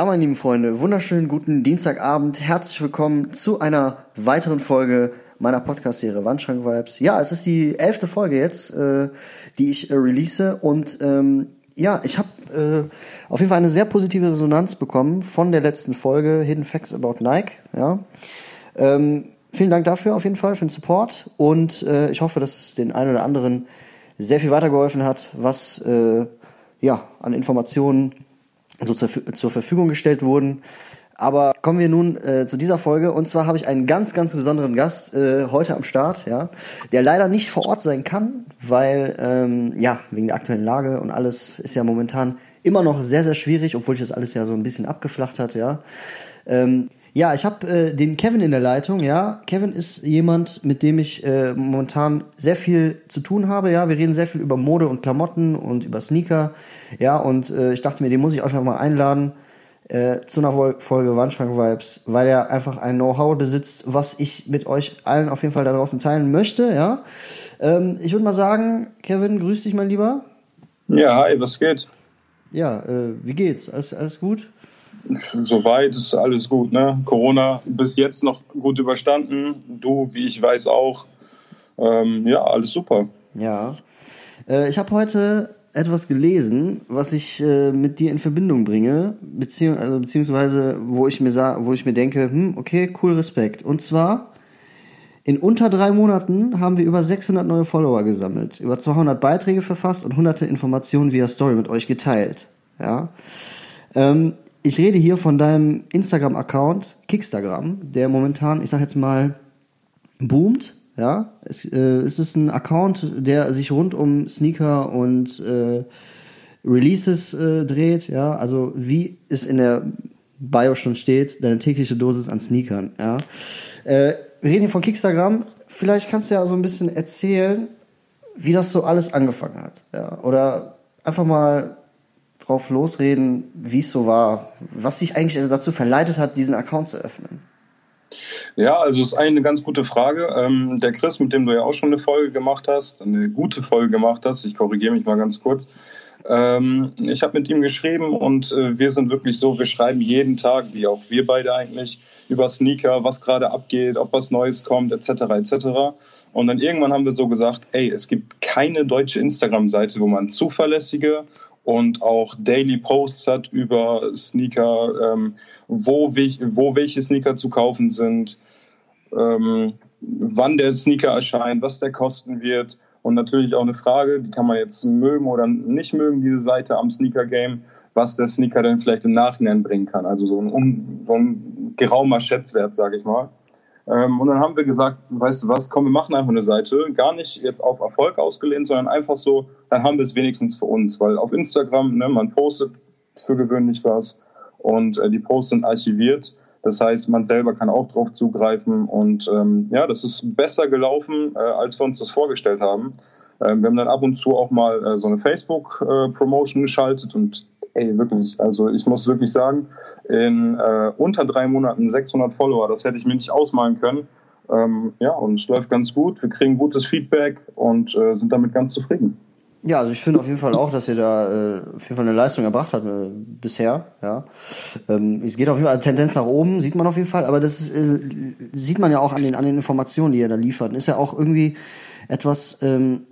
Ja, meine lieben Freunde, wunderschönen guten Dienstagabend. Herzlich willkommen zu einer weiteren Folge meiner Podcast-Serie Wandschrank Vibes. Ja, es ist die elfte Folge jetzt, äh, die ich äh, release und ähm, ja, ich habe äh, auf jeden Fall eine sehr positive Resonanz bekommen von der letzten Folge Hidden Facts About Nike. Ja, ähm, vielen Dank dafür auf jeden Fall für den Support und äh, ich hoffe, dass es den einen oder anderen sehr viel weitergeholfen hat, was äh, ja an Informationen so zur, zur Verfügung gestellt wurden. Aber kommen wir nun äh, zu dieser Folge. Und zwar habe ich einen ganz, ganz besonderen Gast äh, heute am Start, ja, der leider nicht vor Ort sein kann, weil ähm, ja wegen der aktuellen Lage und alles ist ja momentan immer noch sehr, sehr schwierig, obwohl sich das alles ja so ein bisschen abgeflacht hat, ja. Ähm, ja, ich habe äh, den Kevin in der Leitung. Ja, Kevin ist jemand, mit dem ich äh, momentan sehr viel zu tun habe. Ja, wir reden sehr viel über Mode und Klamotten und über Sneaker. Ja, und äh, ich dachte mir, den muss ich einfach mal einladen äh, zu einer Folge Wandschrank Vibes, weil er einfach ein Know-how besitzt, was ich mit euch allen auf jeden Fall da draußen teilen möchte. Ja, ähm, ich würde mal sagen, Kevin, grüß dich, mein Lieber. Ja, hi, was geht? Ja, äh, wie geht's? Alles, alles gut? Soweit ist alles gut, ne? Corona bis jetzt noch gut überstanden. Du, wie ich weiß, auch. Ähm, ja, alles super. Ja. Äh, ich habe heute etwas gelesen, was ich äh, mit dir in Verbindung bringe, beziehungs also, beziehungsweise wo ich mir wo ich mir denke, hm, okay, cool, Respekt. Und zwar in unter drei Monaten haben wir über 600 neue Follower gesammelt, über 200 Beiträge verfasst und hunderte Informationen via Story mit euch geteilt. Ja. Ähm, ich rede hier von deinem Instagram-Account, Kickstagram, der momentan, ich sag jetzt mal, boomt. Ja, es, äh, es ist ein Account, der sich rund um Sneaker und äh, Releases äh, dreht. Ja, also wie es in der Bio schon steht, deine tägliche Dosis an Sneakern. Ja, äh, wir reden hier von Kickstagram. Vielleicht kannst du ja so ein bisschen erzählen, wie das so alles angefangen hat. Ja, oder einfach mal drauf losreden, wie es so war, was dich eigentlich dazu verleitet hat, diesen Account zu öffnen. Ja, also ist eine ganz gute Frage. Ähm, der Chris, mit dem du ja auch schon eine Folge gemacht hast, eine gute Folge gemacht hast, ich korrigiere mich mal ganz kurz. Ähm, ich habe mit ihm geschrieben und äh, wir sind wirklich so, wir schreiben jeden Tag, wie auch wir beide eigentlich, über Sneaker, was gerade abgeht, ob was Neues kommt, etc. etc. Und dann irgendwann haben wir so gesagt, ey, es gibt keine deutsche Instagram-Seite, wo man zuverlässige und auch Daily Posts hat über Sneaker, ähm, wo, wo welche Sneaker zu kaufen sind, ähm, wann der Sneaker erscheint, was der kosten wird. Und natürlich auch eine Frage, die kann man jetzt mögen oder nicht mögen, diese Seite am Sneaker Game, was der Sneaker denn vielleicht im Nachhinein bringen kann. Also so ein, so ein geraumer Schätzwert, sage ich mal. Ähm, und dann haben wir gesagt, weißt du was, komm, wir machen einfach eine Seite, gar nicht jetzt auf Erfolg ausgelehnt, sondern einfach so, dann haben wir es wenigstens für uns, weil auf Instagram, ne, man postet für gewöhnlich was und äh, die Posts sind archiviert. Das heißt, man selber kann auch drauf zugreifen und ähm, ja, das ist besser gelaufen, äh, als wir uns das vorgestellt haben. Ähm, wir haben dann ab und zu auch mal äh, so eine Facebook-Promotion äh, geschaltet und ey, wirklich, also ich muss wirklich sagen, in äh, unter drei Monaten 600 Follower, das hätte ich mir nicht ausmalen können. Ähm, ja, und es läuft ganz gut, wir kriegen gutes Feedback und äh, sind damit ganz zufrieden. Ja, also ich finde auf jeden Fall auch, dass ihr da äh, auf jeden Fall eine Leistung erbracht habt äh, bisher. Ja, ähm, es geht auf jeden Fall Tendenz nach oben, sieht man auf jeden Fall. Aber das ist, äh, sieht man ja auch an den an den Informationen, die ihr da liefert. Ist ja auch irgendwie etwas, ähm,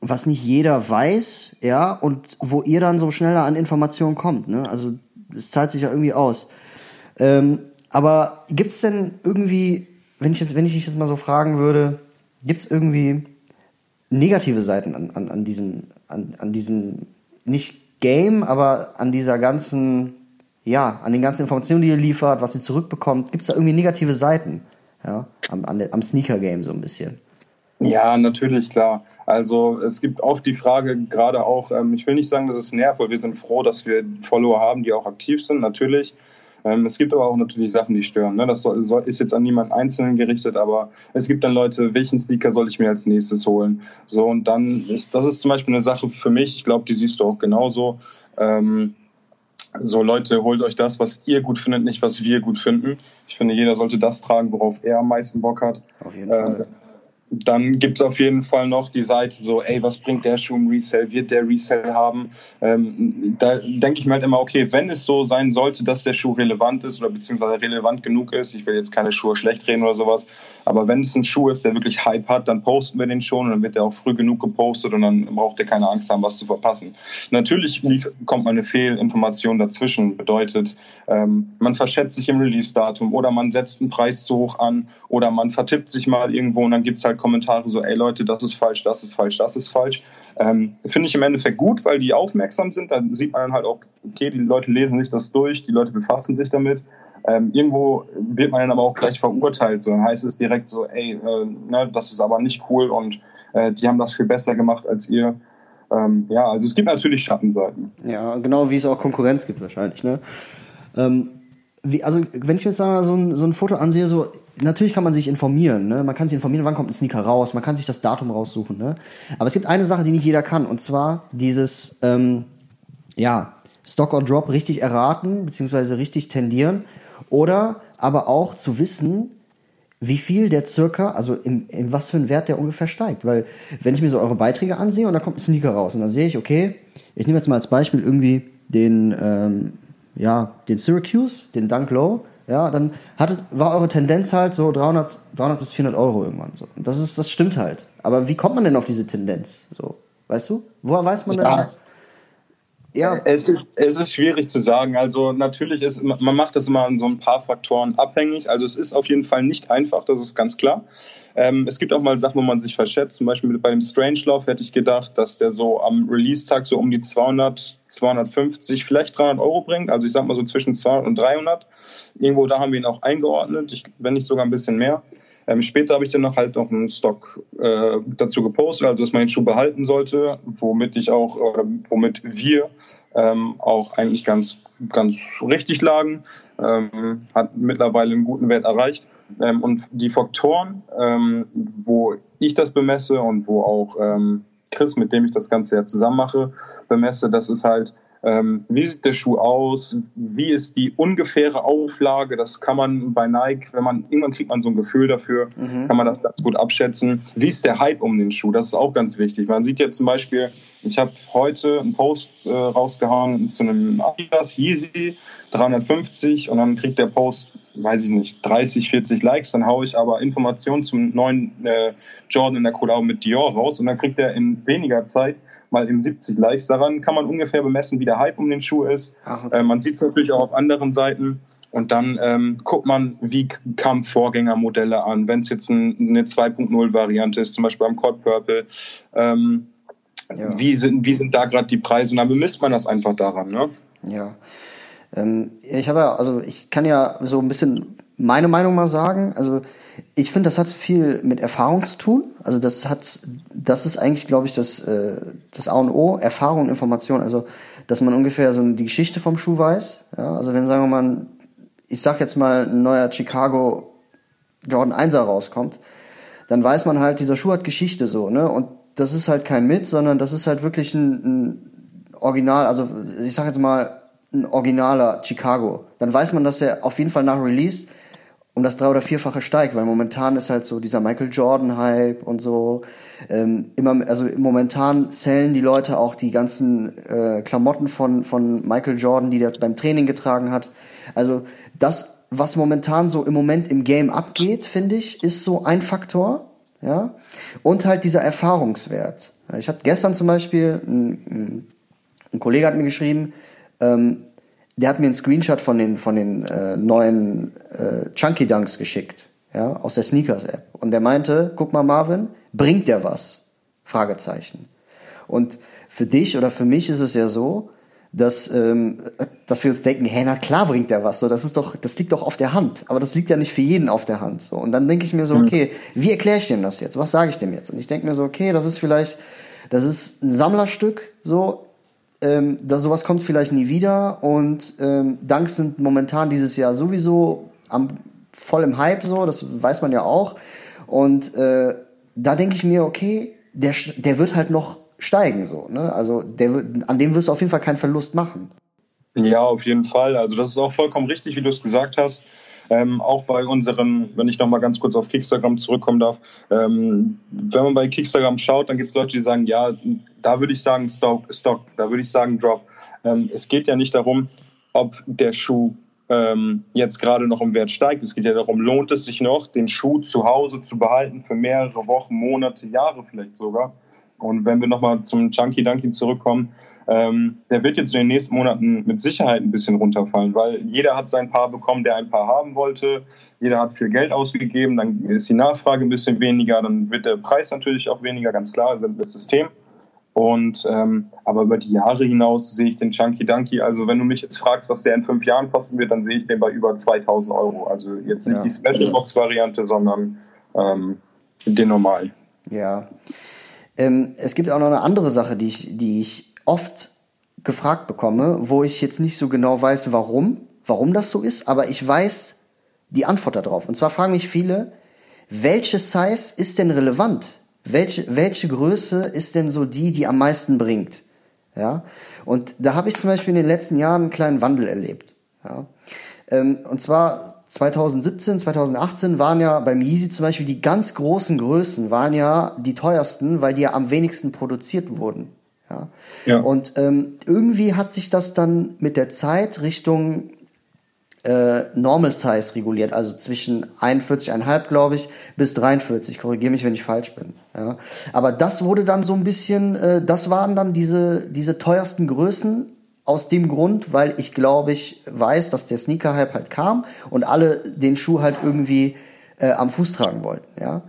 was nicht jeder weiß, ja, und wo ihr dann so schneller an Informationen kommt. Ne? Also es zahlt sich ja irgendwie aus. Ähm, aber gibt's denn irgendwie, wenn ich jetzt, wenn ich dich jetzt mal so fragen würde, gibt's irgendwie negative Seiten an, an, an diesem, an, an diesem nicht Game, aber an dieser ganzen, ja, an den ganzen Informationen, die ihr liefert, was ihr zurückbekommt, gibt's da irgendwie negative Seiten, ja, am, am Sneaker-Game so ein bisschen? Ja, natürlich, klar. Also es gibt oft die Frage, gerade auch, ähm, ich will nicht sagen, dass es nervt, weil wir sind froh, dass wir Follower haben, die auch aktiv sind, natürlich. Ähm, es gibt aber auch natürlich Sachen, die stören. Ne? Das soll, soll, ist jetzt an niemanden Einzelnen gerichtet, aber es gibt dann Leute, welchen Sneaker soll ich mir als nächstes holen? So, und dann ist, das ist zum Beispiel eine Sache für mich, ich glaube, die siehst du auch genauso. Ähm, so Leute, holt euch das, was ihr gut findet, nicht was wir gut finden. Ich finde, jeder sollte das tragen, worauf er am meisten Bock hat. Auf jeden Fall. Dann gibt es auf jeden Fall noch die Seite so, ey, was bringt der Schuh im Resell? Wird der Resell haben? Ähm, da denke ich mir halt immer, okay, wenn es so sein sollte, dass der Schuh relevant ist oder beziehungsweise relevant genug ist, ich will jetzt keine Schuhe schlecht reden oder sowas, aber wenn es ein Schuh ist, der wirklich Hype hat, dann posten wir den schon und dann wird der auch früh genug gepostet und dann braucht ihr keine Angst haben, was zu verpassen. Natürlich kommt mal eine Fehlinformation dazwischen, bedeutet, ähm, man verschätzt sich im Release-Datum oder man setzt einen Preis zu hoch an oder man vertippt sich mal irgendwo und dann gibt es halt Kommentare so, ey Leute, das ist falsch, das ist falsch, das ist falsch. Ähm, Finde ich im Endeffekt gut, weil die aufmerksam sind. Dann sieht man halt auch, okay, die Leute lesen sich das durch, die Leute befassen sich damit. Ähm, irgendwo wird man dann aber auch gleich verurteilt. So, dann heißt es direkt so, ey, äh, ne, das ist aber nicht cool und äh, die haben das viel besser gemacht als ihr. Ähm, ja, also es gibt natürlich Schattenseiten. Ja, genau wie es auch Konkurrenz gibt wahrscheinlich. Ne? Ähm, wie, also wenn ich jetzt mal so ein, so ein Foto ansehe, so natürlich kann man sich informieren, ne? Man kann sich informieren, wann kommt ein Sneaker raus, man kann sich das Datum raussuchen, ne? Aber es gibt eine Sache, die nicht jeder kann, und zwar dieses, ähm, ja, Stock or Drop richtig erraten, beziehungsweise richtig tendieren, oder aber auch zu wissen, wie viel der circa, also in, in was für einen Wert der ungefähr steigt. Weil wenn ich mir so eure Beiträge ansehe und da kommt ein Sneaker raus und dann sehe ich, okay, ich nehme jetzt mal als Beispiel irgendwie den, ähm, ja, den Syracuse, den Dunk Low, ja, dann hatte, war eure Tendenz halt so 300, 300 bis 400 Euro irgendwann. So. Und das ist, das stimmt halt. Aber wie kommt man denn auf diese Tendenz? So, weißt du? Woher weiß man ja. denn? Ja. Es ist, es ist schwierig zu sagen. Also natürlich ist, man macht das immer an so ein paar Faktoren abhängig. Also es ist auf jeden Fall nicht einfach, das ist ganz klar. Ähm, es gibt auch mal Sachen, wo man sich verschätzt. Zum Beispiel bei dem Strangelove hätte ich gedacht, dass der so am Release-Tag so um die 200, 250, vielleicht 300 Euro bringt. Also ich sag mal so zwischen 200 und 300. Irgendwo da haben wir ihn auch eingeordnet, ich, wenn nicht sogar ein bisschen mehr. Ähm, später habe ich dann noch halt noch einen Stock äh, dazu gepostet, also dass man den Schuh behalten sollte, womit ich auch, oder womit wir ähm, auch eigentlich ganz, ganz richtig lagen. Ähm, hat mittlerweile einen guten Wert erreicht. Ähm, und die Faktoren, ähm, wo ich das bemesse und wo auch ähm, Chris, mit dem ich das Ganze ja zusammen mache, bemesse, das ist halt, ähm, wie sieht der Schuh aus? Wie ist die ungefähre Auflage? Das kann man bei Nike, wenn man irgendwann kriegt man so ein Gefühl dafür, mhm. kann man das ganz gut abschätzen. Wie ist der Hype um den Schuh? Das ist auch ganz wichtig. Man sieht ja zum Beispiel, ich habe heute einen Post äh, rausgehauen zu einem Adidas Yeezy 350 und dann kriegt der Post weiß ich nicht, 30, 40 Likes, dann haue ich aber Informationen zum neuen äh, Jordan in der Collabo mit Dior raus und dann kriegt er in weniger Zeit mal eben 70 Likes. Daran kann man ungefähr bemessen, wie der Hype um den Schuh ist. Ach, okay. äh, man sieht es natürlich auch auf anderen Seiten. Und dann ähm, guckt man, wie kamen Vorgängermodelle an. Wenn es jetzt ein, eine 2.0-Variante ist, zum Beispiel beim Cod Purple, ähm, ja. wie, sind, wie sind da gerade die Preise? Und dann bemisst man das einfach daran. Ne? Ja. Ähm, ich habe ja, also ich kann ja so ein bisschen meine Meinung mal sagen. Also ich finde, das hat viel mit Erfahrung zu tun. Also das hat, das ist eigentlich, glaube ich, das, äh, das A und O, Erfahrung Information. Also, dass man ungefähr so die Geschichte vom Schuh weiß. Ja, also wenn, sagen wir mal, ich sag jetzt mal, ein neuer Chicago Jordan 1er rauskommt, dann weiß man halt, dieser Schuh hat Geschichte so, ne? Und das ist halt kein Mit, sondern das ist halt wirklich ein, ein Original, also ich sag jetzt mal, ein originaler Chicago. Dann weiß man, dass er auf jeden Fall nach Release um das drei- oder vierfache steigt, weil momentan ist halt so dieser Michael Jordan-Hype und so. Ähm, immer, also momentan zählen die Leute auch die ganzen äh, Klamotten von, von Michael Jordan, die der beim Training getragen hat. Also das, was momentan so im Moment im Game abgeht, finde ich, ist so ein Faktor. Ja. Und halt dieser Erfahrungswert. Ich hatte gestern zum Beispiel, ein, ein Kollege hat mir geschrieben, ähm, der hat mir einen Screenshot von den, von den äh, neuen äh, Chunky Dunks geschickt, ja, aus der Sneakers-App. Und der meinte, guck mal, Marvin, bringt der was? Fragezeichen. Und für dich oder für mich ist es ja so, dass, ähm, dass wir uns denken, hey, na klar bringt der was. So, das ist doch, das liegt doch auf der Hand. Aber das liegt ja nicht für jeden auf der Hand. So. Und dann denke ich mir so, mhm. okay, wie erkläre ich dem das jetzt? Was sage ich dem jetzt? Und ich denke mir so, okay, das ist vielleicht, das ist ein Sammlerstück, so, ähm, da sowas kommt vielleicht nie wieder und ähm, Dunks sind momentan dieses Jahr sowieso am, voll im Hype so, das weiß man ja auch. Und äh, da denke ich mir, okay, der, der wird halt noch steigen so, ne? Also der, an dem wirst du auf jeden Fall keinen Verlust machen. Ja, auf jeden Fall. Also das ist auch vollkommen richtig, wie du es gesagt hast. Ähm, auch bei unseren, wenn ich noch mal ganz kurz auf Kickstagram zurückkommen darf, ähm, wenn man bei Kickstagram schaut, dann gibt es Leute, die sagen, ja, da würde ich sagen Stock, Stock, da würde ich sagen Drop. Ähm, es geht ja nicht darum, ob der Schuh ähm, jetzt gerade noch im Wert steigt. Es geht ja darum, lohnt es sich noch, den Schuh zu Hause zu behalten für mehrere Wochen, Monate, Jahre vielleicht sogar. Und wenn wir nochmal zum Chunky Dunky zurückkommen, ähm, der wird jetzt in den nächsten Monaten mit Sicherheit ein bisschen runterfallen, weil jeder hat sein Paar bekommen, der ein Paar haben wollte. Jeder hat viel Geld ausgegeben, dann ist die Nachfrage ein bisschen weniger, dann wird der Preis natürlich auch weniger, ganz klar, das System. Und ähm, aber über die Jahre hinaus sehe ich den Chunky Dunky. Also wenn du mich jetzt fragst, was der in fünf Jahren kosten wird, dann sehe ich den bei über 2000 Euro. Also jetzt nicht ja. die Special Box Variante, sondern ähm, den normalen. Ja. Ähm, es gibt auch noch eine andere Sache, die ich, die ich oft gefragt bekomme, wo ich jetzt nicht so genau weiß, warum, warum das so ist, aber ich weiß die Antwort darauf. Und zwar fragen mich viele, welche Size ist denn relevant? Welche, welche Größe ist denn so die, die am meisten bringt? Ja, und da habe ich zum Beispiel in den letzten Jahren einen kleinen Wandel erlebt. Ja, ähm, und zwar 2017, 2018 waren ja beim Yeezy zum Beispiel die ganz großen Größen waren ja die teuersten, weil die ja am wenigsten produziert wurden. Ja. ja. Und ähm, irgendwie hat sich das dann mit der Zeit äh, Normal Size reguliert, also zwischen 41,5, glaube ich, bis 43. Korrigiere mich, wenn ich falsch bin. Ja. Aber das wurde dann so ein bisschen, äh, das waren dann diese, diese teuersten Größen aus dem Grund, weil ich glaube, ich weiß, dass der Sneaker-Hype halt kam und alle den Schuh halt irgendwie äh, am Fuß tragen wollten. Ja.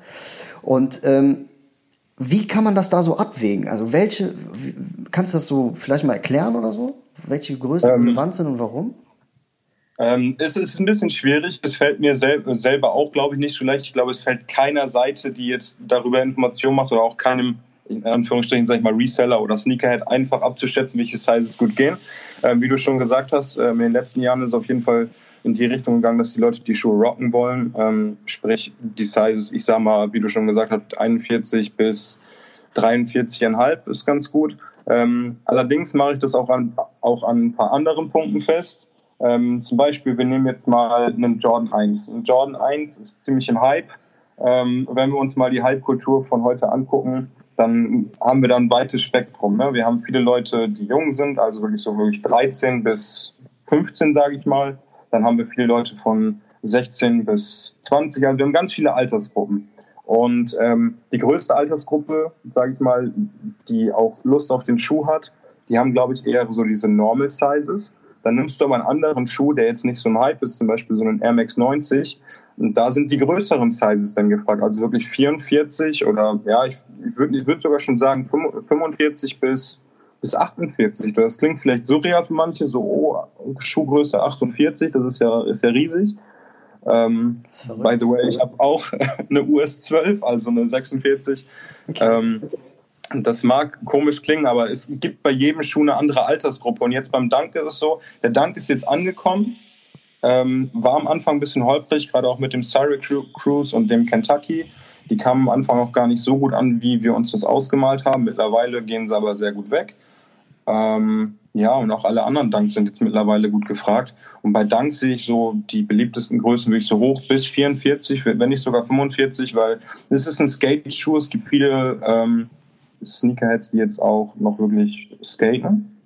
Und ähm, wie kann man das da so abwägen? Also welche, kannst du das so vielleicht mal erklären oder so? Welche Größen ähm, relevant sind und warum? Ähm, es ist ein bisschen schwierig. Es fällt mir sel selber auch, glaube ich, nicht so leicht. Ich glaube, es fällt keiner Seite, die jetzt darüber Informationen macht oder auch keinem, in Anführungsstrichen, sag ich mal, Reseller oder Sneakerhead einfach abzuschätzen, welche Sizes gut gehen. Ähm, wie du schon gesagt hast, äh, in den letzten Jahren ist auf jeden Fall in die Richtung gegangen, dass die Leute die Schuhe rocken wollen. Ähm, sprich, die Sizes, ich sag mal, wie du schon gesagt hast, 41 bis 43,5 ist ganz gut. Ähm, allerdings mache ich das auch an, auch an ein paar anderen Punkten fest. Ähm, zum Beispiel, wir nehmen jetzt mal einen Jordan 1. Ein Jordan 1 ist ziemlich im Hype. Ähm, wenn wir uns mal die Hype-Kultur von heute angucken, dann haben wir da ein weites Spektrum. Ne? Wir haben viele Leute, die jung sind, also wirklich so wirklich 13 bis 15, sage ich mal. Dann haben wir viele Leute von 16 bis 20. Also wir haben ganz viele Altersgruppen. Und ähm, die größte Altersgruppe, sage ich mal, die auch Lust auf den Schuh hat, die haben, glaube ich, eher so diese Normal Sizes. Dann nimmst du aber einen anderen Schuh, der jetzt nicht so ein Hype ist, zum Beispiel so einen Air Max 90. Und da sind die größeren Sizes dann gefragt. Also wirklich 44 oder ja, ich, ich würde ich würd sogar schon sagen 45 bis, bis 48. Das klingt vielleicht surreal für manche, so oh, Schuhgröße 48, das ist ja, ist ja riesig. Ähm, by the way, ich habe auch eine US 12, also eine 46. Okay. Ähm, das mag komisch klingen, aber es gibt bei jedem Schuh eine andere Altersgruppe. Und jetzt beim Dank ist es so, der Dank ist jetzt angekommen, ähm, war am Anfang ein bisschen holprig, gerade auch mit dem Syracuse und dem Kentucky. Die kamen am Anfang auch gar nicht so gut an, wie wir uns das ausgemalt haben. Mittlerweile gehen sie aber sehr gut weg. Ähm, ja, und auch alle anderen Dunks sind jetzt mittlerweile gut gefragt. Und bei Dunks sehe ich so die beliebtesten Größen wirklich so hoch bis 44, wenn nicht sogar 45, weil es ist ein Skate-Schuh. Es gibt viele ähm, Sneakerheads, die jetzt auch noch wirklich skaten.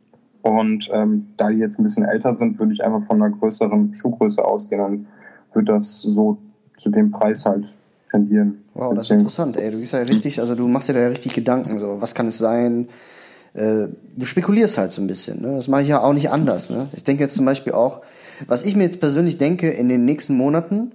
Und ähm, da die jetzt ein bisschen älter sind, würde ich einfach von einer größeren Schuhgröße ausgehen und würde das so zu dem Preis halt tendieren. Wow, das ist interessant, ey. Du bist ja richtig, also du machst dir da ja richtig Gedanken, so, was kann es sein? Äh, du spekulierst halt so ein bisschen, ne? Das mache ich ja auch nicht anders, ne? Ich denke jetzt zum Beispiel auch, was ich mir jetzt persönlich denke, in den nächsten Monaten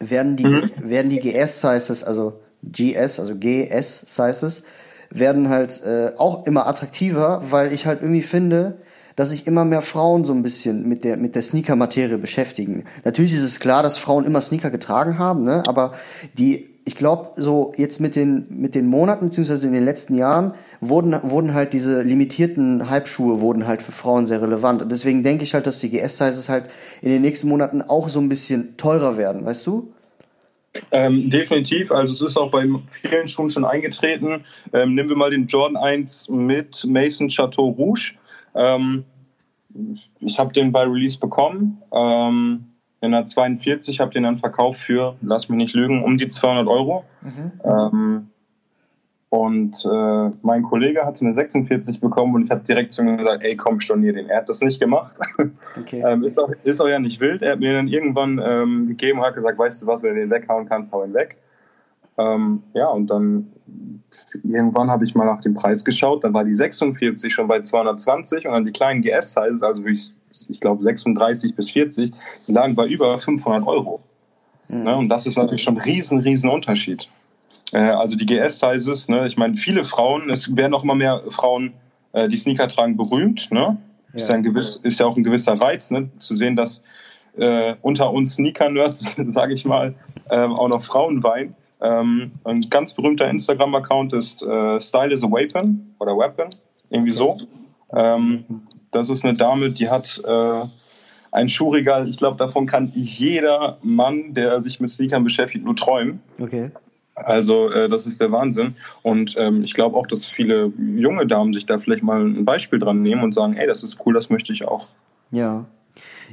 werden die, mhm. werden die GS-Sizes, also GS, also GS-Sizes, werden halt äh, auch immer attraktiver, weil ich halt irgendwie finde, dass sich immer mehr Frauen so ein bisschen mit der mit der Sneaker-Materie beschäftigen. Natürlich ist es klar, dass Frauen immer Sneaker getragen haben, ne? aber die ich glaube, so jetzt mit den, mit den Monaten, beziehungsweise in den letzten Jahren, wurden, wurden halt diese limitierten Halbschuhe wurden halt für Frauen sehr relevant. Und deswegen denke ich halt, dass die GS-Sizes halt in den nächsten Monaten auch so ein bisschen teurer werden, weißt du? Ähm, definitiv, also es ist auch bei vielen Schuhen schon eingetreten. Ähm, nehmen wir mal den Jordan 1 mit Mason Chateau Rouge. Ähm, ich habe den bei Release bekommen. Ähm, in der 42 habe den dann verkauft für, lass mich nicht lügen, um die 200 Euro. Mhm. Ähm, und äh, mein Kollege hatte eine 46 bekommen und ich habe direkt zu ihm gesagt, ey, komm, stornier den. Er hat das nicht gemacht. Okay. ähm, ist, auch, ist auch ja nicht wild. Er hat mir dann irgendwann ähm, gegeben, hat gesagt, weißt du was, wenn du den weghauen kannst, hau ihn weg. Ähm, ja, und dann irgendwann habe ich mal nach dem Preis geschaut, dann war die 46 schon bei 220 und dann die kleinen GS-Sizes, also ich, ich glaube 36 bis 40, die lagen bei über 500 Euro. Mhm. Ne, und das ist natürlich schon ein riesen, riesen Unterschied. Äh, also die GS-Sizes, ne, ich meine, viele Frauen, es werden auch immer mehr Frauen, äh, die Sneaker tragen, berühmt. Ne? Ja. Ist, ja ein gewiss, ist ja auch ein gewisser Reiz, ne? zu sehen, dass äh, unter uns Sneaker-Nerds, sage ich mal, äh, auch noch Frauen weinen. Ähm, ein ganz berühmter Instagram-Account ist äh, Style is a Weapon oder Weapon, irgendwie so. Ähm, das ist eine Dame, die hat äh, ein Schuhregal. Ich glaube, davon kann jeder Mann, der sich mit Sneakern beschäftigt, nur träumen. Okay. Also äh, das ist der Wahnsinn. Und ähm, ich glaube auch, dass viele junge Damen sich da vielleicht mal ein Beispiel dran nehmen und sagen, ey, das ist cool, das möchte ich auch. Ja.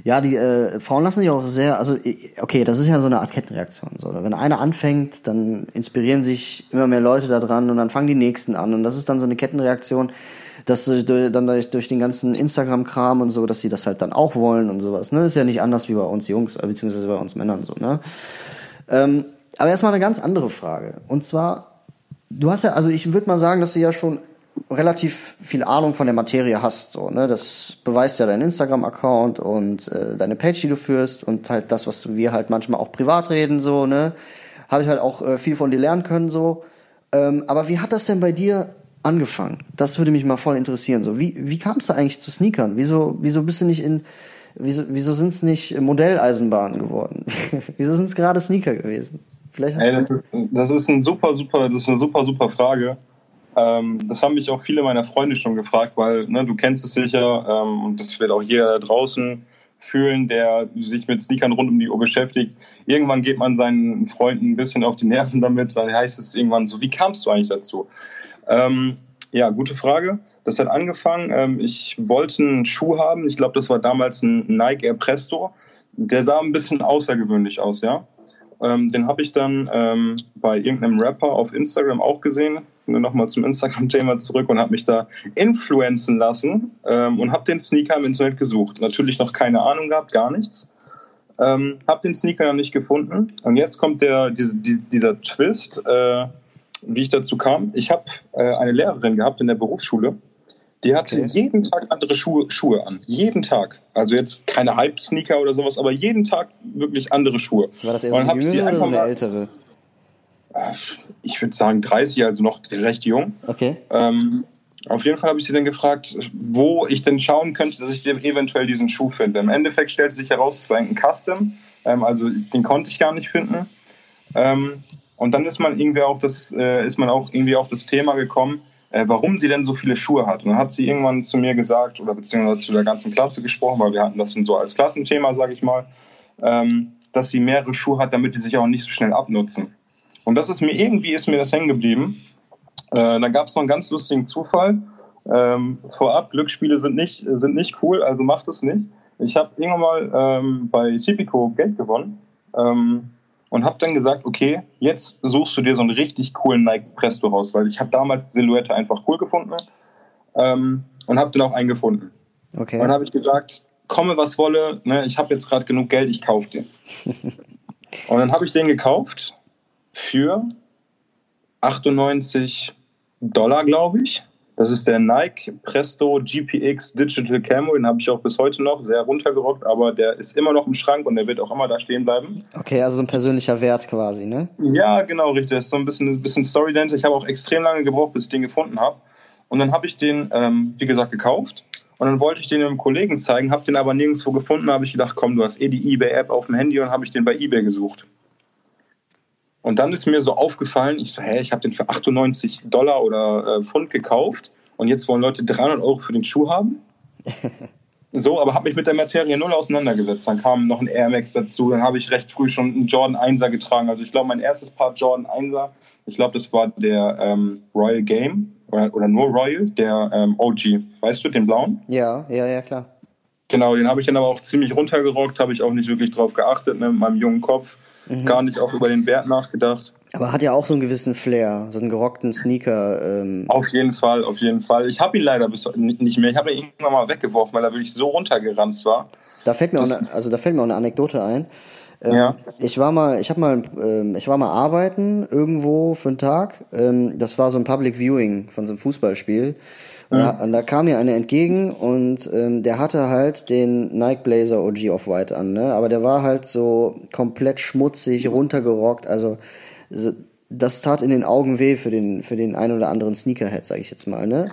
Ja, die äh, Frauen lassen sich auch sehr, also okay, das ist ja so eine Art Kettenreaktion. So. Wenn einer anfängt, dann inspirieren sich immer mehr Leute da dran und dann fangen die nächsten an. Und das ist dann so eine Kettenreaktion, dass sie dann durch, durch den ganzen Instagram-Kram und so, dass sie das halt dann auch wollen und sowas. Ne? Ist ja nicht anders wie bei uns Jungs, äh, beziehungsweise bei uns Männern so, ne? Ähm, aber erstmal eine ganz andere Frage. Und zwar, du hast ja, also ich würde mal sagen, dass du ja schon relativ viel Ahnung von der Materie hast. So, ne? Das beweist ja dein Instagram-Account und äh, deine Page, die du führst und halt das, was wir halt manchmal auch privat reden, so, ne? Habe ich halt auch äh, viel von dir lernen können, so. Ähm, aber wie hat das denn bei dir angefangen? Das würde mich mal voll interessieren. So, wie, wie kamst du eigentlich zu Sneakern? Wieso, wieso bist du nicht in, wieso, wieso sind es nicht Modelleisenbahnen geworden? wieso sind es gerade Sneaker gewesen? Vielleicht Ey, das, ist, das ist ein super, super, das ist eine super, super Frage. Ähm, das haben mich auch viele meiner Freunde schon gefragt, weil ne, du kennst es sicher ähm, und das wird auch jeder da draußen fühlen, der sich mit Sneakern rund um die Uhr beschäftigt. Irgendwann geht man seinen Freunden ein bisschen auf die Nerven damit, weil heißt es irgendwann so, wie kamst du eigentlich dazu? Ähm, ja, gute Frage. Das hat angefangen. Ähm, ich wollte einen Schuh haben. Ich glaube, das war damals ein Nike Air Presto. Der sah ein bisschen außergewöhnlich aus, ja. Ähm, den habe ich dann ähm, bei irgendeinem Rapper auf Instagram auch gesehen. Nochmal zum Instagram-Thema zurück und habe mich da influenzen lassen ähm, und habe den Sneaker im Internet gesucht. Natürlich noch keine Ahnung gehabt, gar nichts. Ähm, habe den Sneaker noch nicht gefunden. Und jetzt kommt der, dieser, dieser Twist, äh, wie ich dazu kam. Ich habe äh, eine Lehrerin gehabt in der Berufsschule, die hatte okay. jeden Tag andere Schuhe, Schuhe an. Jeden Tag. Also jetzt keine Hype-Sneaker oder sowas, aber jeden Tag wirklich andere Schuhe. War das eher so eine jüngere oder so eine ältere? Ich würde sagen 30, also noch recht jung. Okay. Ähm, auf jeden Fall habe ich sie dann gefragt, wo ich denn schauen könnte, dass ich eventuell diesen Schuh finde. Im Endeffekt stellt sich heraus, es war ein Custom, ähm, also den konnte ich gar nicht finden. Ähm, und dann ist man irgendwie auf das, äh, ist man auch irgendwie auf das Thema gekommen, äh, warum sie denn so viele Schuhe hat. Und dann hat sie irgendwann zu mir gesagt, oder beziehungsweise zu der ganzen Klasse gesprochen, weil wir hatten das so als Klassenthema, sage ich mal, ähm, dass sie mehrere Schuhe hat, damit die sich auch nicht so schnell abnutzen. Und das ist mir irgendwie ist mir das hängen geblieben. Äh, da gab es noch einen ganz lustigen Zufall. Ähm, vorab, Glücksspiele sind nicht, sind nicht cool, also macht es nicht. Ich habe irgendwann mal ähm, bei Tipico Geld gewonnen. Ähm, und habe dann gesagt, okay, jetzt suchst du dir so einen richtig coolen Nike Presto raus, weil ich habe damals die Silhouette einfach cool gefunden ähm, und habe dann auch einen gefunden. Okay. Und dann habe ich gesagt, komme was wolle, ne, ich habe jetzt gerade genug Geld, ich kaufe den. und dann habe ich den gekauft für 98 Dollar, glaube ich. Das ist der Nike Presto GPX Digital Camo. Den habe ich auch bis heute noch sehr runtergerockt, aber der ist immer noch im Schrank und der wird auch immer da stehen bleiben. Okay, also so ein persönlicher Wert quasi, ne? Ja, genau, richtig. Das ist so ein bisschen, ein bisschen Story dahinter. Ich habe auch extrem lange gebraucht, bis ich den gefunden habe. Und dann habe ich den, ähm, wie gesagt, gekauft. Und dann wollte ich den einem Kollegen zeigen, habe den aber nirgendwo gefunden. habe ich gedacht, komm, du hast eh die eBay-App auf dem Handy und habe ich den bei eBay gesucht. Und dann ist mir so aufgefallen, ich so, hä, ich habe den für 98 Dollar oder äh, Pfund gekauft und jetzt wollen Leute 300 Euro für den Schuh haben. So, aber habe mich mit der Materie null auseinandergesetzt. Dann kam noch ein Air Max dazu. Dann habe ich recht früh schon einen Jordan 1er getragen. Also ich glaube, mein erstes Paar Jordan 1er, ich glaube, das war der ähm, Royal Game oder, oder nur Royal, der ähm, OG. Weißt du, den blauen? Ja, ja, ja, klar. Genau, den habe ich dann aber auch ziemlich runtergerockt, habe ich auch nicht wirklich drauf geachtet, ne, mit meinem jungen Kopf. Mhm. Gar nicht auch über den Wert nachgedacht. Aber hat ja auch so einen gewissen Flair, so einen gerockten Sneaker. Ähm. Auf jeden Fall, auf jeden Fall. Ich habe ihn leider bis nicht mehr. Ich habe ihn irgendwann mal weggeworfen, weil er wirklich so runtergeranzt war. Da fällt mir, auch eine, also da fällt mir auch eine Anekdote ein. Ähm, ja. Ich war mal, ich habe mal, ähm, ich war mal arbeiten irgendwo für einen Tag. Ähm, das war so ein Public Viewing von so einem Fußballspiel. Und, da, und da kam mir einer entgegen und ähm, der hatte halt den Nike Blazer OG of White an, ne? Aber der war halt so komplett schmutzig, runtergerockt, also das tat in den Augen weh für den, für den einen oder anderen Sneakerhead, sage ich jetzt mal, ne?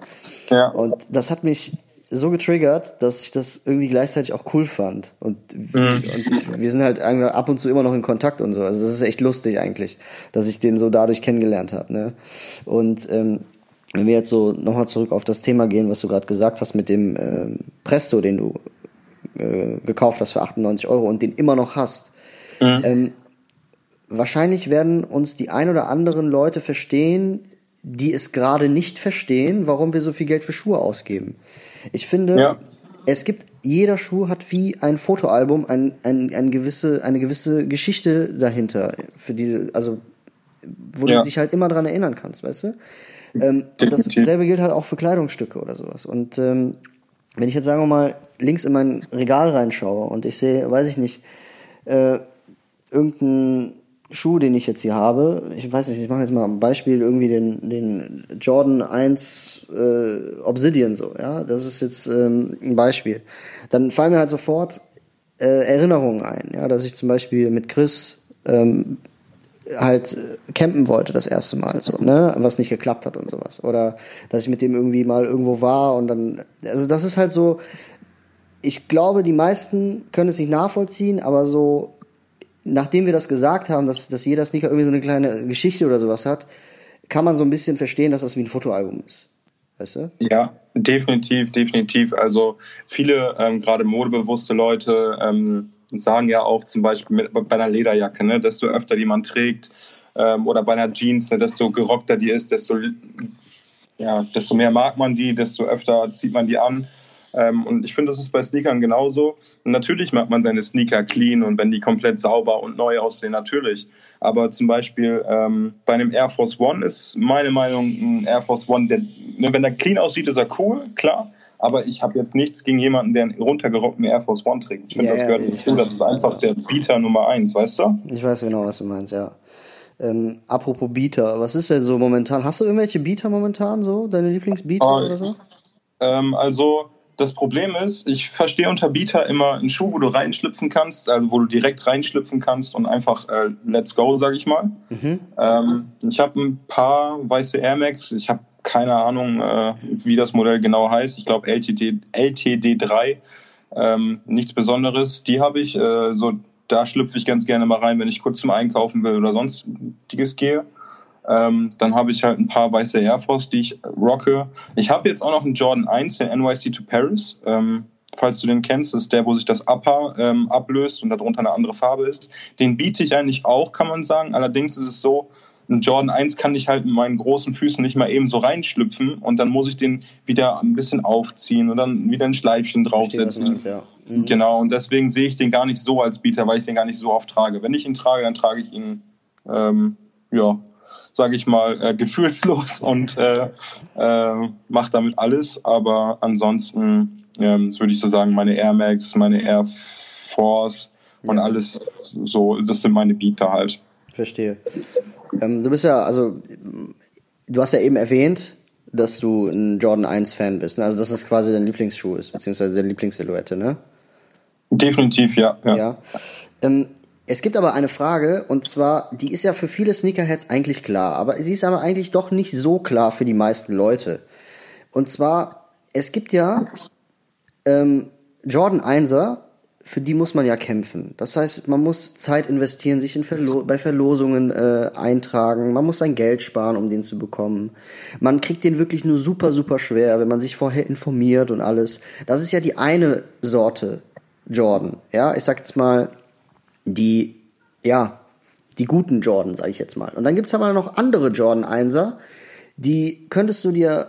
Ja. Und das hat mich so getriggert, dass ich das irgendwie gleichzeitig auch cool fand. Und, mhm. und ich, wir sind halt ab und zu immer noch in Kontakt und so. Also das ist echt lustig eigentlich, dass ich den so dadurch kennengelernt habe. Ne? Und ähm, wenn wir jetzt so nochmal zurück auf das Thema gehen, was du gerade gesagt hast mit dem ähm, Presto, den du äh, gekauft hast für 98 Euro und den immer noch hast. Mhm. Ähm, wahrscheinlich werden uns die ein oder anderen Leute verstehen, die es gerade nicht verstehen, warum wir so viel Geld für Schuhe ausgeben. Ich finde, ja. es gibt, jeder Schuh hat wie ein Fotoalbum ein, ein, ein gewisse, eine gewisse Geschichte dahinter, für die, also, wo ja. du dich halt immer dran erinnern kannst, weißt du? Ähm, und dasselbe gilt halt auch für Kleidungsstücke oder sowas. Und ähm, wenn ich jetzt sagen wir mal links in mein Regal reinschaue und ich sehe, weiß ich nicht, äh, irgendein Schuh, den ich jetzt hier habe, ich weiß nicht, ich mache jetzt mal ein Beispiel, irgendwie den, den Jordan 1 äh, Obsidian so, ja, das ist jetzt ähm, ein Beispiel. Dann fallen mir halt sofort äh, Erinnerungen ein, ja, dass ich zum Beispiel mit Chris ähm, halt campen wollte das erste Mal, so, ne, was nicht geklappt hat und sowas. Oder dass ich mit dem irgendwie mal irgendwo war und dann, also das ist halt so, ich glaube, die meisten können es nicht nachvollziehen, aber so nachdem wir das gesagt haben, dass, dass jeder Sneaker irgendwie so eine kleine Geschichte oder sowas hat, kann man so ein bisschen verstehen, dass das wie ein Fotoalbum ist. Weißt du? Ja, definitiv, definitiv. Also viele, ähm, gerade modebewusste Leute, ähm, sagen ja auch zum Beispiel mit, bei einer Lederjacke, ne, desto öfter die man trägt, ähm, oder bei einer Jeans, ne, desto gerockter die ist, desto, ja, desto mehr mag man die, desto öfter zieht man die an. Ähm, und ich finde, das ist bei Sneakern genauso. Natürlich macht man seine Sneaker clean und wenn die komplett sauber und neu aussehen, natürlich. Aber zum Beispiel ähm, bei einem Air Force One ist meine Meinung ein Air Force One, der, ne, wenn der clean aussieht, ist er cool, klar. Aber ich habe jetzt nichts gegen jemanden, der einen runtergerockten Air Force One trägt. Ich finde, ja, das gehört ja, dazu. Das ist einfach der Beater Nummer eins, weißt du? Ich weiß genau, was du meinst, ja. Ähm, apropos Beater, was ist denn so momentan? Hast du irgendwelche Beater momentan so? Deine Lieblingsbeater oh, oder so? Ähm, also das Problem ist, ich verstehe unter Beater immer einen Schuh, wo du reinschlüpfen kannst, also wo du direkt reinschlüpfen kannst und einfach äh, let's go, sag ich mal. Mhm. Ähm, ich habe ein paar weiße Air Max. Ich habe keine Ahnung, äh, wie das Modell genau heißt. Ich glaube LTD, LTD3. Ähm, nichts Besonderes. Die habe ich. Äh, so, da schlüpfe ich ganz gerne mal rein, wenn ich kurz zum Einkaufen will oder sonstiges gehe. Ähm, dann habe ich halt ein paar weiße Air Force, die ich rocke. Ich habe jetzt auch noch einen Jordan 1, den NYC to Paris. Ähm, falls du den kennst, ist der, wo sich das Upper ähm, ablöst und darunter eine andere Farbe ist. Den biete ich eigentlich auch, kann man sagen. Allerdings ist es so, ein Jordan 1 kann ich halt mit meinen großen Füßen nicht mal eben so reinschlüpfen und dann muss ich den wieder ein bisschen aufziehen und dann wieder ein Schleifchen draufsetzen. Meinst, ja. mhm. Genau, und deswegen sehe ich den gar nicht so als Bieter, weil ich den gar nicht so oft trage. Wenn ich ihn trage, dann trage ich ihn ähm, ja, sage ich mal, äh, gefühlslos und äh, äh, macht damit alles. Aber ansonsten ähm, würde ich so sagen, meine Air Max, meine Air Force und ja. alles so, das sind meine Beater halt. Verstehe. Ähm, du bist ja, also, du hast ja eben erwähnt, dass du ein Jordan 1 Fan bist. Ne? Also, dass das quasi dein Lieblingsschuh ist, beziehungsweise deine Lieblingssilhouette, ne? Definitiv, ja. ja. ja. Ähm, es gibt aber eine Frage, und zwar, die ist ja für viele Sneakerheads eigentlich klar, aber sie ist aber eigentlich doch nicht so klar für die meisten Leute. Und zwar, es gibt ja ähm, Jordan 1er, für die muss man ja kämpfen. Das heißt, man muss Zeit investieren, sich in Verlo bei Verlosungen äh, eintragen, man muss sein Geld sparen, um den zu bekommen. Man kriegt den wirklich nur super, super schwer, wenn man sich vorher informiert und alles. Das ist ja die eine Sorte Jordan. Ja, ich sag jetzt mal, die, ja, die guten Jordan, sage ich jetzt mal. Und dann gibt's aber noch andere Jordan 1er, die könntest du dir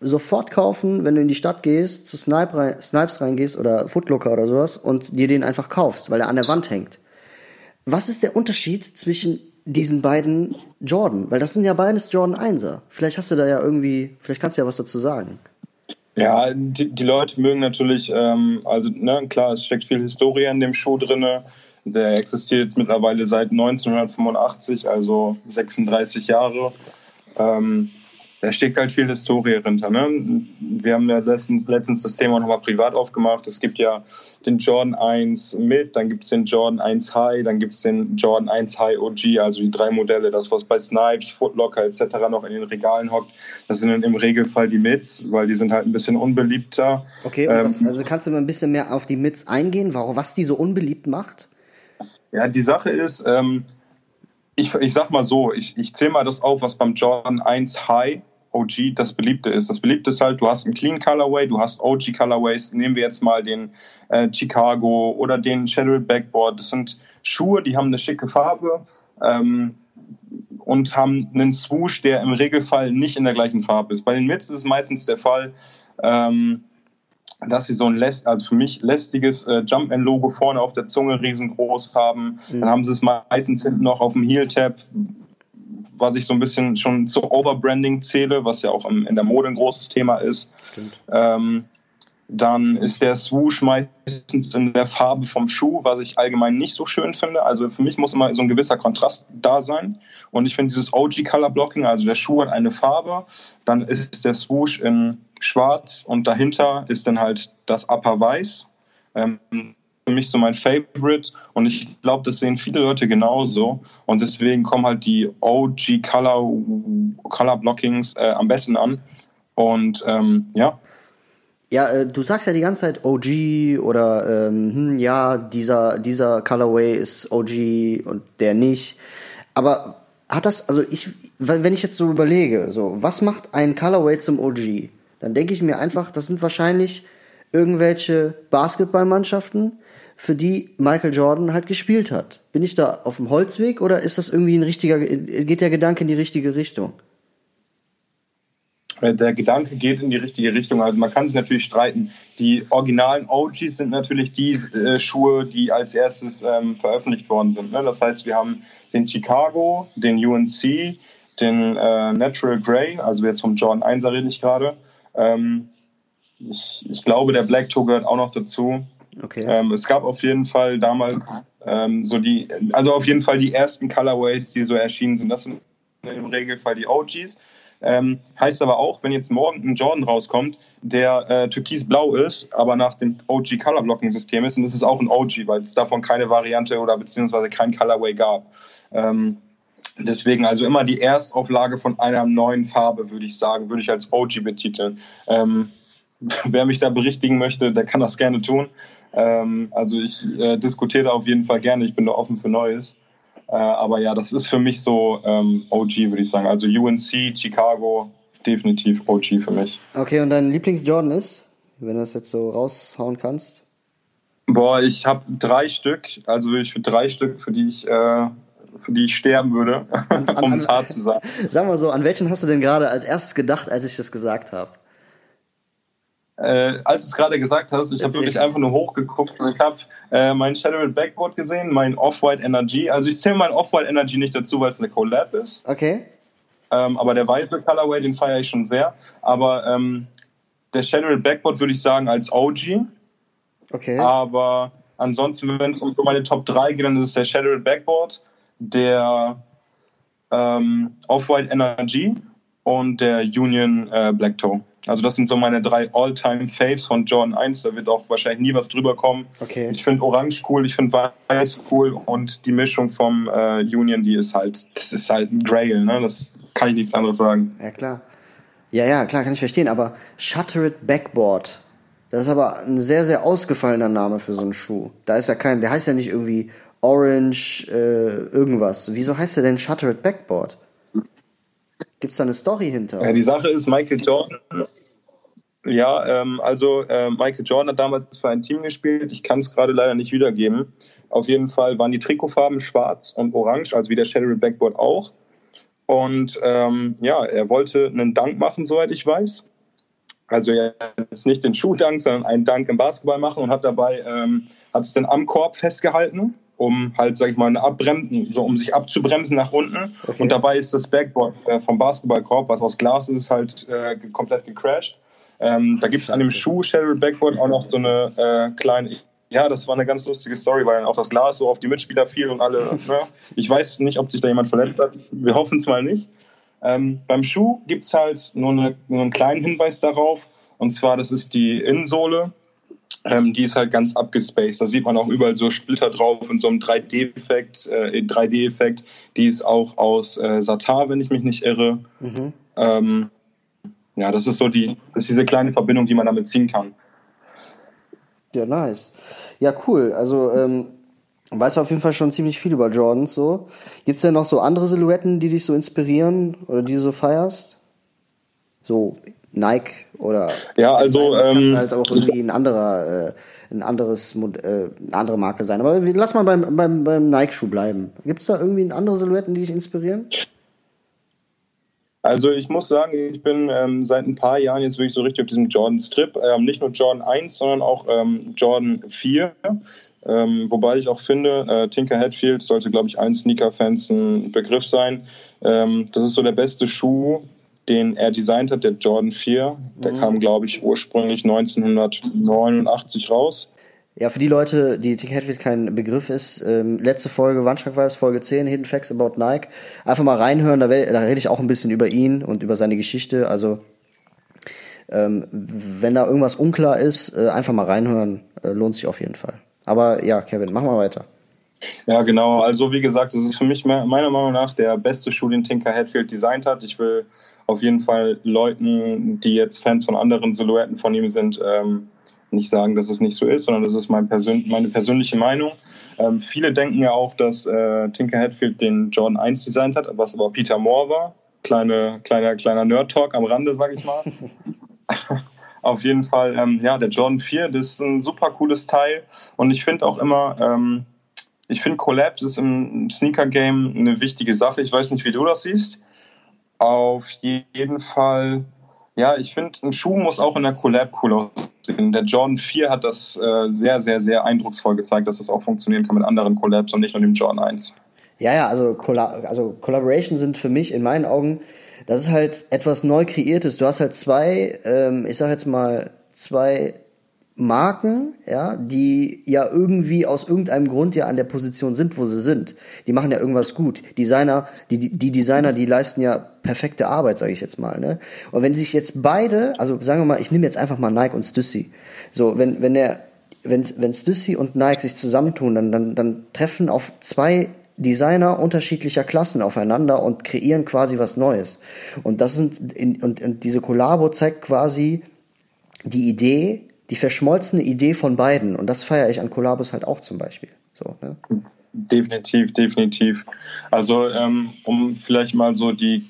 sofort kaufen, wenn du in die Stadt gehst, zu Snipe rein, Snipes reingehst oder Footlooker oder sowas und dir den einfach kaufst, weil er an der Wand hängt. Was ist der Unterschied zwischen diesen beiden Jordan? Weil das sind ja beides Jordan 1er. Vielleicht hast du da ja irgendwie, vielleicht kannst du ja was dazu sagen. Ja, die, die Leute mögen natürlich, ähm, also ne, klar, es steckt viel Historie in dem Schuh drinne. Der existiert jetzt mittlerweile seit 1985, also 36 Jahre. Ähm, da steckt halt viel Historie hinter. Ne? Wir haben ja letztens, letztens das Thema nochmal privat aufgemacht. Es gibt ja den Jordan 1 mit, dann gibt es den Jordan 1 High, dann gibt es den Jordan 1 High OG, also die drei Modelle. Das, was bei Snipes, Footlocker etc. noch in den Regalen hockt, das sind dann im Regelfall die Mids, weil die sind halt ein bisschen unbeliebter. Okay, ähm, was, also kannst du mal ein bisschen mehr auf die Mids eingehen, warum, was die so unbeliebt macht? Ja, die Sache ist, ähm, ich, ich sag mal so, ich, ich zähle mal das auf, was beim Jordan 1 High OG das Beliebte ist. Das Beliebte ist halt, du hast einen Clean Colorway, du hast OG Colorways. Nehmen wir jetzt mal den äh, Chicago oder den Shadow Backboard. Das sind Schuhe, die haben eine schicke Farbe ähm, und haben einen Swoosh, der im Regelfall nicht in der gleichen Farbe ist. Bei den Mids ist es meistens der Fall, ähm, dass sie so ein läst, also für mich lästiges äh, Jumpman-Logo vorne auf der Zunge riesengroß haben. Mhm. Dann haben sie es meistens hinten noch auf dem Heel-Tab, was ich so ein bisschen schon zu Overbranding zähle, was ja auch in der Mode ein großes Thema ist. Ähm, dann ist der Swoosh meistens in der Farbe vom Schuh, was ich allgemein nicht so schön finde. Also für mich muss immer so ein gewisser Kontrast da sein. Und ich finde dieses OG Color Blocking, also der Schuh hat eine Farbe, dann ist der Swoosh in schwarz und dahinter ist dann halt das Upper weiß. Ähm, für mich so mein Favorite und ich glaube, das sehen viele Leute genauso und deswegen kommen halt die OG Color, Color Blockings äh, am besten an und ähm, ja. Ja, äh, du sagst ja die ganze Zeit OG oder ähm, hm, ja, dieser, dieser Colorway ist OG und der nicht. Aber hat das, also ich, wenn ich jetzt so überlege, so, was macht ein Colorway zum OG? Dann denke ich mir einfach, das sind wahrscheinlich irgendwelche Basketballmannschaften, für die Michael Jordan halt gespielt hat. Bin ich da auf dem Holzweg oder ist das irgendwie ein richtiger, geht der Gedanke in die richtige Richtung? Äh, der Gedanke geht in die richtige Richtung. Also man kann sich natürlich streiten. Die originalen OGs sind natürlich die äh, Schuhe, die als erstes ähm, veröffentlicht worden sind. Ne? Das heißt, wir haben den Chicago, den UNC, den äh, Natural Grey, also jetzt vom Jordan 1er rede ich gerade. Ähm, ich, ich glaube, der Black Toe gehört auch noch dazu. Okay. Ähm, es gab auf jeden Fall damals ähm, so die, also auf jeden Fall die ersten Colorways, die so erschienen sind. Das sind im Regelfall die OGs. Ähm, heißt aber auch, wenn jetzt morgen ein Jordan rauskommt, der äh, türkisblau ist, aber nach dem OG Color Blocking System ist, und das ist auch ein OG, weil es davon keine Variante oder beziehungsweise kein Colorway gab. Ähm, deswegen also immer die Erstauflage von einer neuen Farbe, würde ich sagen, würde ich als OG betiteln. Ähm, wer mich da berichtigen möchte, der kann das gerne tun. Ähm, also ich äh, diskutiere da auf jeden Fall gerne, ich bin da offen für Neues. Äh, aber ja, das ist für mich so ähm, OG, würde ich sagen. Also UNC, Chicago, definitiv OG für mich. Okay, und dein Lieblings-Jordan ist, wenn du das jetzt so raushauen kannst? Boah, ich habe drei Stück, also ich für drei Stück, für die ich, äh, für die ich sterben würde, um es hart zu sagen. Sag mal so, an welchen hast du denn gerade als erstes gedacht, als ich das gesagt habe? Äh, als du es gerade gesagt hast, ich habe wirklich einfach nur hochgeguckt und ich habe äh, mein Shadow Backboard gesehen, mein Off-White Energy. Also ich zähle mein Off-White Energy nicht dazu, weil es eine Collab ist. Okay. Ähm, aber der weiße Colorway, den feiere ich schon sehr. Aber ähm, der Shadow Backboard würde ich sagen als OG. Okay. Aber ansonsten, wenn es um meine Top 3 geht, dann ist es der Shadow Backboard, der ähm, Off-White Energy und der Union äh, Black Toe. Also das sind so meine drei All-Time-Faves von Jordan 1. Da wird auch wahrscheinlich nie was drüber kommen. Okay. Ich finde Orange cool, ich finde Weiß cool und die Mischung vom äh, Union, die ist halt, das ist halt ein Grail, ne? Das kann ich nichts anderes sagen. Ja, klar. Ja, ja, klar, kann ich verstehen. Aber Shuttered Backboard, das ist aber ein sehr, sehr ausgefallener Name für so einen Schuh. Da ist ja kein, der heißt ja nicht irgendwie Orange äh, irgendwas. Wieso heißt der denn Shuttered Backboard? Gibt es da eine Story hinter? Ja, die Sache ist, Michael Jordan. Ja, ähm, also äh, Michael Jordan hat damals für ein Team gespielt. Ich kann es gerade leider nicht wiedergeben. Auf jeden Fall waren die Trikotfarben schwarz und orange, also wie der Shadow Backboard auch. Und ähm, ja, er wollte einen Dank machen, soweit ich weiß. also jetzt nicht den Schuhdank, sondern einen Dank im Basketball machen und hat dabei, ähm, hat es dann am Korb festgehalten, um halt, sag ich mal, eine Abbremsen, so um sich abzubremsen nach unten. Okay. Und dabei ist das Backboard äh, vom Basketballkorb, was aus Glas ist, halt äh, komplett gecrashed. Ähm, da gibt es an dem Schuh Cheryl Backboard auch noch so eine äh, kleine, ja, das war eine ganz lustige Story, weil dann auch das Glas so auf die Mitspieler fiel und alle, ne? ich weiß nicht, ob sich da jemand verletzt hat. Wir hoffen es mal nicht. Ähm, beim Schuh gibt es halt nur, eine, nur, einen kleinen Hinweis darauf. Und zwar, das ist die Innensohle. Ähm, die ist halt ganz abgespaced. Da sieht man auch überall so Splitter drauf in so einem 3D-Effekt. Äh, 3D-Effekt. Die ist auch aus äh, Satar, wenn ich mich nicht irre. Mhm. Ähm, ja, das ist so die, das ist diese kleine Verbindung, die man damit ziehen kann. Ja, nice. Ja, cool. Also ähm, weißt du auf jeden Fall schon ziemlich viel über Jordans so. Gibt's denn noch so andere Silhouetten, die dich so inspirieren oder die du so feierst? So Nike oder ja, also das ähm, halt auch irgendwie ein anderer, äh, ein anderes, äh, eine andere Marke sein. Aber lass mal beim, beim, beim Nike-Schuh bleiben. Gibt's da irgendwie andere Silhouetten, die dich inspirieren? Also ich muss sagen, ich bin ähm, seit ein paar Jahren jetzt wirklich so richtig auf diesem Jordan-Strip. Ähm, nicht nur Jordan 1, sondern auch ähm, Jordan 4. Ähm, wobei ich auch finde, äh, Tinker Hatfield sollte, glaube ich, allen Sneaker-Fans ein Begriff sein. Ähm, das ist so der beste Schuh, den er designt hat, der Jordan 4. Der mhm. kam, glaube ich, ursprünglich 1989 raus. Ja, für die Leute, die Tinker Hatfield kein Begriff ist, ähm, letzte Folge, Wandschrank Vibes, Folge 10, Hidden Facts about Nike. Einfach mal reinhören, da, da rede ich auch ein bisschen über ihn und über seine Geschichte. Also, ähm, wenn da irgendwas unklar ist, äh, einfach mal reinhören, äh, lohnt sich auf jeden Fall. Aber ja, Kevin, mach mal weiter. Ja, genau. Also wie gesagt, das ist für mich meiner Meinung nach der beste Schuh, den Tinker Hatfield designt hat. Ich will auf jeden Fall Leuten, die jetzt Fans von anderen Silhouetten von ihm sind, ähm, nicht sagen, dass es nicht so ist, sondern das ist mein Persön meine persönliche Meinung. Ähm, viele denken ja auch, dass äh, Tinker Hatfield den Jordan 1 designt hat, was aber Peter Moore war. Kleine, kleiner, kleiner Nerd-Talk am Rande, sag ich mal. Auf jeden Fall, ähm, ja, der Jordan 4, das ist ein super cooles Teil. Und ich finde auch immer, ähm, ich finde Collabs ist im Sneaker-Game eine wichtige Sache. Ich weiß nicht, wie du das siehst. Auf jeden Fall, ja, ich finde, ein Schuh muss auch in der Collab cool aussehen. Der Jordan 4 hat das äh, sehr, sehr, sehr eindrucksvoll gezeigt, dass das auch funktionieren kann mit anderen Collabs und nicht nur dem Jordan 1. Ja, ja, also, Colla also Collaboration sind für mich in meinen Augen das ist halt etwas neu kreiertes. Du hast halt zwei, ähm, ich sag jetzt mal, zwei Marken, ja, die ja irgendwie aus irgendeinem Grund ja an der Position sind, wo sie sind. Die machen ja irgendwas gut. Designer, die, die Designer, die leisten ja perfekte Arbeit, sage ich jetzt mal. Ne? Und wenn sich jetzt beide, also sagen wir mal, ich nehme jetzt einfach mal Nike und Stussy. So, wenn wenn der wenn wenn Stussy und Nike sich zusammentun, dann dann dann treffen auf zwei Designer unterschiedlicher Klassen aufeinander und kreieren quasi was Neues. Und das sind in, und, und diese Kollabo zeigt quasi die Idee, die verschmolzene Idee von beiden. Und das feiere ich an Kollabos halt auch zum Beispiel. So, ne? Definitiv, definitiv. Also ähm, um vielleicht mal so die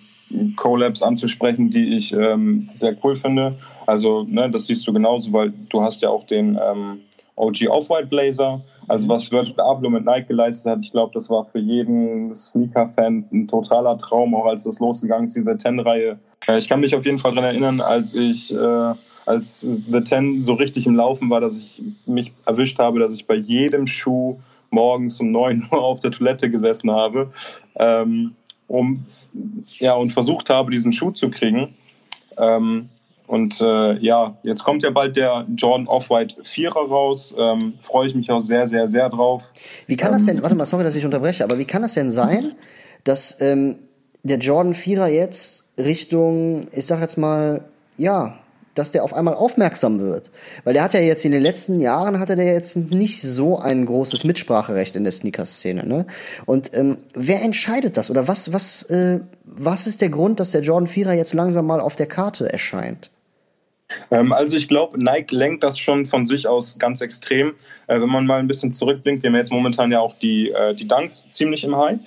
Collabs anzusprechen, die ich ähm, sehr cool finde. Also ne, das siehst du genauso, weil du hast ja auch den ähm, OG Off-White Blazer. Also was Virgil Abloh mit Nike geleistet hat, ich glaube, das war für jeden Sneaker-Fan ein totaler Traum, auch als das losgegangen ist, diese Ten-Reihe. Äh, ich kann mich auf jeden Fall daran erinnern, als ich, äh, als The Ten so richtig im Laufen war, dass ich mich erwischt habe, dass ich bei jedem Schuh morgens um 9 Uhr auf der Toilette gesessen habe, ähm, um, ja, und versucht habe, diesen Schuh zu kriegen. Ähm, und äh, ja, jetzt kommt ja bald der Jordan Off-White 4er raus. Ähm, Freue ich mich auch sehr, sehr, sehr drauf. Wie kann das denn, ähm, warte mal, sorry, dass ich unterbreche, aber wie kann das denn sein, dass ähm, der Jordan 4er jetzt Richtung, ich sag jetzt mal, ja, dass der auf einmal aufmerksam wird. Weil der hat ja jetzt in den letzten Jahren hatte der jetzt nicht so ein großes Mitspracherecht in der Sneaker-Szene. Ne? Und ähm, wer entscheidet das? Oder was, was, äh, was ist der Grund, dass der Jordan 4er jetzt langsam mal auf der Karte erscheint? Ähm, also ich glaube, Nike lenkt das schon von sich aus ganz extrem. Äh, wenn man mal ein bisschen zurückblinkt, wir haben jetzt momentan ja auch die, äh, die Dunks ziemlich im Hype.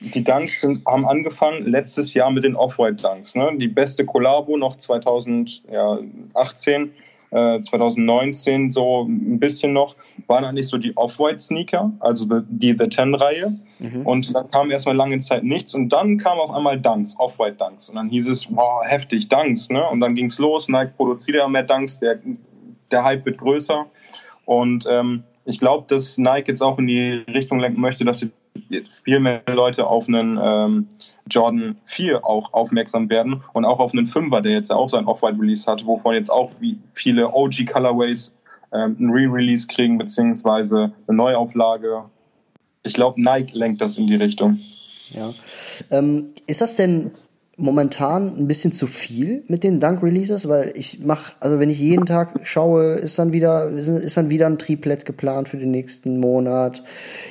Die Dunks sind, haben angefangen letztes Jahr mit den Off-White Dunks. Ne? Die beste Kollabo noch 2018. äh, 2019 so ein bisschen noch, waren eigentlich so die Off-White-Sneaker, also die The Ten-Reihe. Mhm. Und dann kam erstmal lange Zeit nichts und dann kam auf einmal Dunks, Off-White Dunks. Und dann hieß es, wow, heftig, Dunks, ne? Und dann ging es los, Nike produziert ja mehr Dunks, der, der Hype wird größer. Und ähm, ich glaube, dass Nike jetzt auch in die Richtung lenken möchte, dass sie viel mehr Leute auf einen ähm, Jordan 4 auch aufmerksam werden und auch auf einen 5er, der jetzt ja auch sein Off-White-Release hat, wovon jetzt auch wie viele OG-Colorways ähm, ein Re-Release kriegen, beziehungsweise eine Neuauflage. Ich glaube, Nike lenkt das in die Richtung. Ja. Ähm, ist das denn momentan ein bisschen zu viel mit den Dunk Releases, weil ich mache, also wenn ich jeden Tag schaue, ist dann wieder ist dann wieder ein Triplett geplant für den nächsten Monat.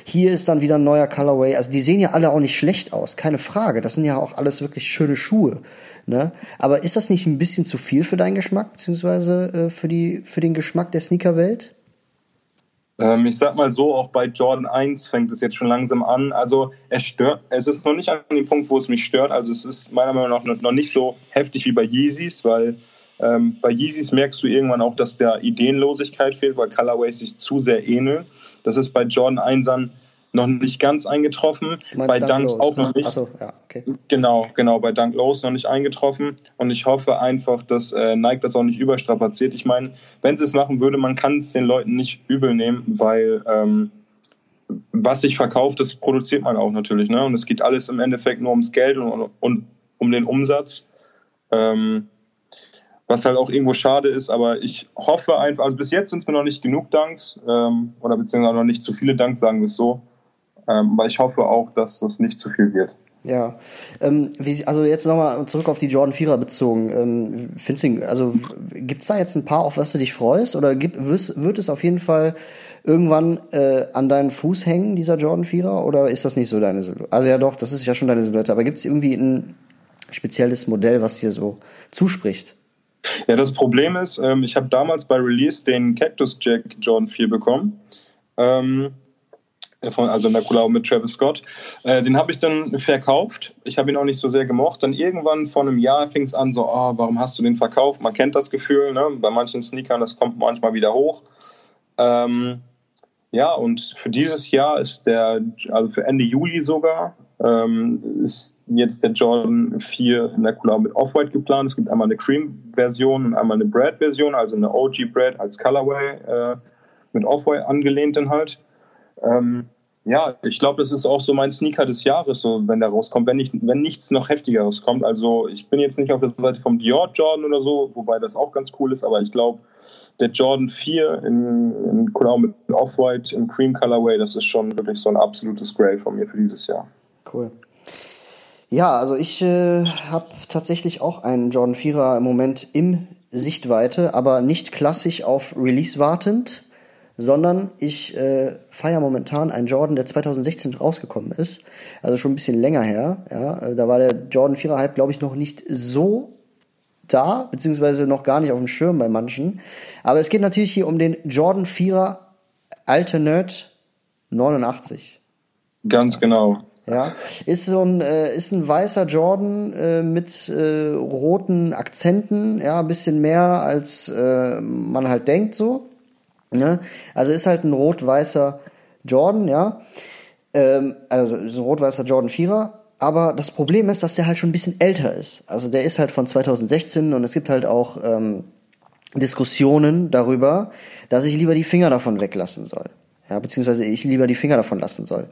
Hier ist dann wieder ein neuer Colorway. Also die sehen ja alle auch nicht schlecht aus, keine Frage. Das sind ja auch alles wirklich schöne Schuhe. Ne? Aber ist das nicht ein bisschen zu viel für deinen Geschmack beziehungsweise äh, für die für den Geschmack der Sneakerwelt? Ähm, ich sag mal so, auch bei Jordan 1 fängt es jetzt schon langsam an. Also es stört, es ist noch nicht an dem Punkt, wo es mich stört. Also es ist meiner Meinung nach noch nicht so heftig wie bei Yeezys, weil ähm, bei Yeezys merkst du irgendwann auch, dass der Ideenlosigkeit fehlt, weil Colorways sich zu sehr ähneln. Das ist bei Jordan 1 an noch nicht ganz eingetroffen. Bei Dunk Dunks auch noch nicht. Achso, ja, okay. Genau, genau, bei Dunk Lows noch nicht eingetroffen. Und ich hoffe einfach, dass äh, Nike das auch nicht überstrapaziert. Ich meine, wenn sie es machen würde, man kann es den Leuten nicht übel nehmen, weil ähm, was sich verkauft, das produziert man auch natürlich. Ne? Und es geht alles im Endeffekt nur ums Geld und, und um den Umsatz. Ähm, was halt auch irgendwo schade ist, aber ich hoffe einfach, also bis jetzt sind es mir noch nicht genug Danks ähm, oder beziehungsweise noch nicht zu viele Danks, sagen wir es so. Ähm, aber ich hoffe auch, dass das nicht zu viel wird. Ja, ähm, wie, also jetzt nochmal zurück auf die Jordan 4er bezogen. Ähm, du, also gibt's da jetzt ein paar, auf was du dich freust? Oder gibt, wird, wird es auf jeden Fall irgendwann äh, an deinen Fuß hängen, dieser Jordan 4er? Oder ist das nicht so deine Silhouette? Also ja doch, das ist ja schon deine Silhouette. Aber gibt es irgendwie ein spezielles Modell, was dir so zuspricht? Ja, das Problem ist, ähm, ich habe damals bei Release den Cactus Jack Jordan 4 bekommen. Ähm, von, also in der Collabo mit Travis Scott. Äh, den habe ich dann verkauft. Ich habe ihn auch nicht so sehr gemocht. Dann irgendwann vor einem Jahr fing es an, so, oh, warum hast du den verkauft? Man kennt das Gefühl, ne? bei manchen Sneakern, das kommt manchmal wieder hoch. Ähm, ja, und für dieses Jahr ist der, also für Ende Juli sogar, ähm, ist jetzt der Jordan 4 in der Collabo mit Off-White geplant. Es gibt einmal eine Cream-Version und einmal eine Brad-Version, also eine OG Brad als Colorway äh, mit Off-White angelehnt dann halt. Ähm, ja, ich glaube, das ist auch so mein Sneaker des Jahres, so wenn der rauskommt, wenn, nicht, wenn nichts noch heftigeres kommt. Also ich bin jetzt nicht auf der Seite vom Dior Jordan oder so, wobei das auch ganz cool ist, aber ich glaube, der Jordan 4 in, in genau mit Off-White im Cream Colorway, das ist schon wirklich so ein absolutes Grey von mir für dieses Jahr. Cool. Ja, also ich äh, habe tatsächlich auch einen Jordan 4er im Moment im Sichtweite, aber nicht klassisch auf Release wartend sondern ich äh, feiere momentan einen Jordan, der 2016 rausgekommen ist, also schon ein bisschen länger her. Ja, äh, da war der Jordan 4er Hype, glaube ich, noch nicht so da, beziehungsweise noch gar nicht auf dem Schirm bei manchen. Aber es geht natürlich hier um den Jordan 4er Alternate 89. Ganz genau. Ja, ist so ein äh, ist ein weißer Jordan äh, mit äh, roten Akzenten, ja, ein bisschen mehr als äh, man halt denkt so. Ne? Also ist halt ein rot-weißer Jordan, ja. Ähm, also so ein rot-weißer Jordan 4er. Aber das Problem ist, dass der halt schon ein bisschen älter ist. Also der ist halt von 2016 und es gibt halt auch ähm, Diskussionen darüber, dass ich lieber die Finger davon weglassen soll. Ja, beziehungsweise ich lieber die Finger davon lassen soll.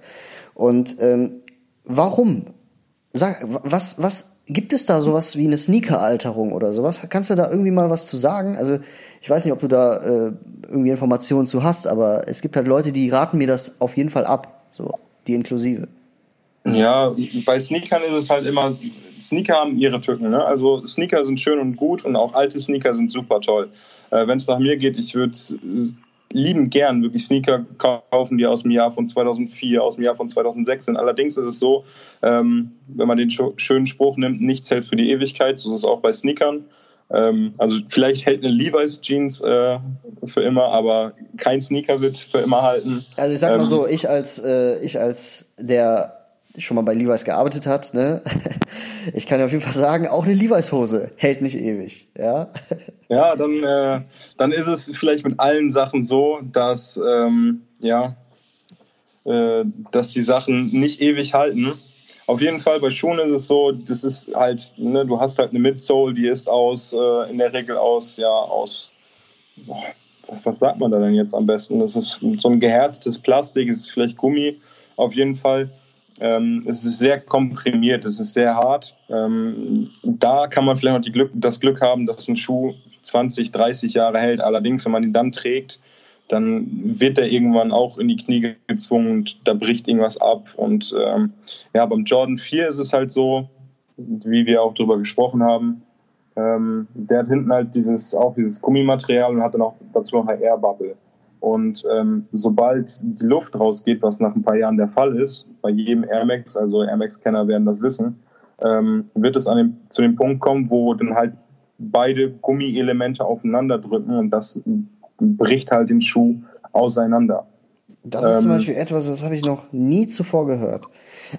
Und ähm, warum? Sag, was, was Gibt es da sowas wie eine Sneaker-Alterung oder sowas? Kannst du da irgendwie mal was zu sagen? Also ich weiß nicht, ob du da äh, irgendwie Informationen zu hast, aber es gibt halt Leute, die raten mir das auf jeden Fall ab, so die inklusive. Ja, bei Sneakern ist es halt immer, Sneaker haben ihre Tücken. Ne? Also Sneaker sind schön und gut und auch alte Sneaker sind super toll. Äh, Wenn es nach mir geht, ich würde lieben gern wirklich Sneaker kaufen, die aus dem Jahr von 2004, aus dem Jahr von 2006 sind. Allerdings ist es so, ähm, wenn man den schönen Spruch nimmt, nichts hält für die Ewigkeit, so ist es auch bei Sneakern. Ähm, also vielleicht hält eine Levi's Jeans äh, für immer, aber kein Sneaker wird für immer halten. Also ich sag mal ähm, so, ich als äh, ich als der schon mal bei Levi's gearbeitet hat, ne? Ich kann ja auf jeden Fall sagen, auch eine Levi's Hose hält nicht ewig, ja? Ja, dann, äh, dann ist es vielleicht mit allen Sachen so, dass, ähm, ja, äh, dass die Sachen nicht ewig halten. Auf jeden Fall bei Schuhen ist es so, das ist halt, ne, du hast halt eine Midsole, die ist aus, äh, in der Regel aus, ja, aus, boah, was, sagt man da denn jetzt am besten? Das ist so ein gehärtetes Plastik, ist vielleicht Gummi, auf jeden Fall. Ähm, es ist sehr komprimiert, es ist sehr hart. Ähm, da kann man vielleicht noch Glück, das Glück haben, dass ein Schuh 20, 30 Jahre hält. Allerdings, wenn man ihn dann trägt, dann wird er irgendwann auch in die Knie gezwungen und da bricht irgendwas ab. Und ähm, ja, beim Jordan 4 ist es halt so, wie wir auch darüber gesprochen haben, ähm, der hat hinten halt dieses, auch dieses Gummimaterial und hat dann auch dazu noch eine Airbubble. Und ähm, sobald die Luft rausgeht, was nach ein paar Jahren der Fall ist, bei jedem Air Max, also Air Max-Kenner werden das wissen, ähm, wird es an dem, zu dem Punkt kommen, wo dann halt beide Gummielemente aufeinander drücken und das bricht halt den Schuh auseinander. Das ist ähm, zum Beispiel etwas, das habe ich noch nie zuvor gehört.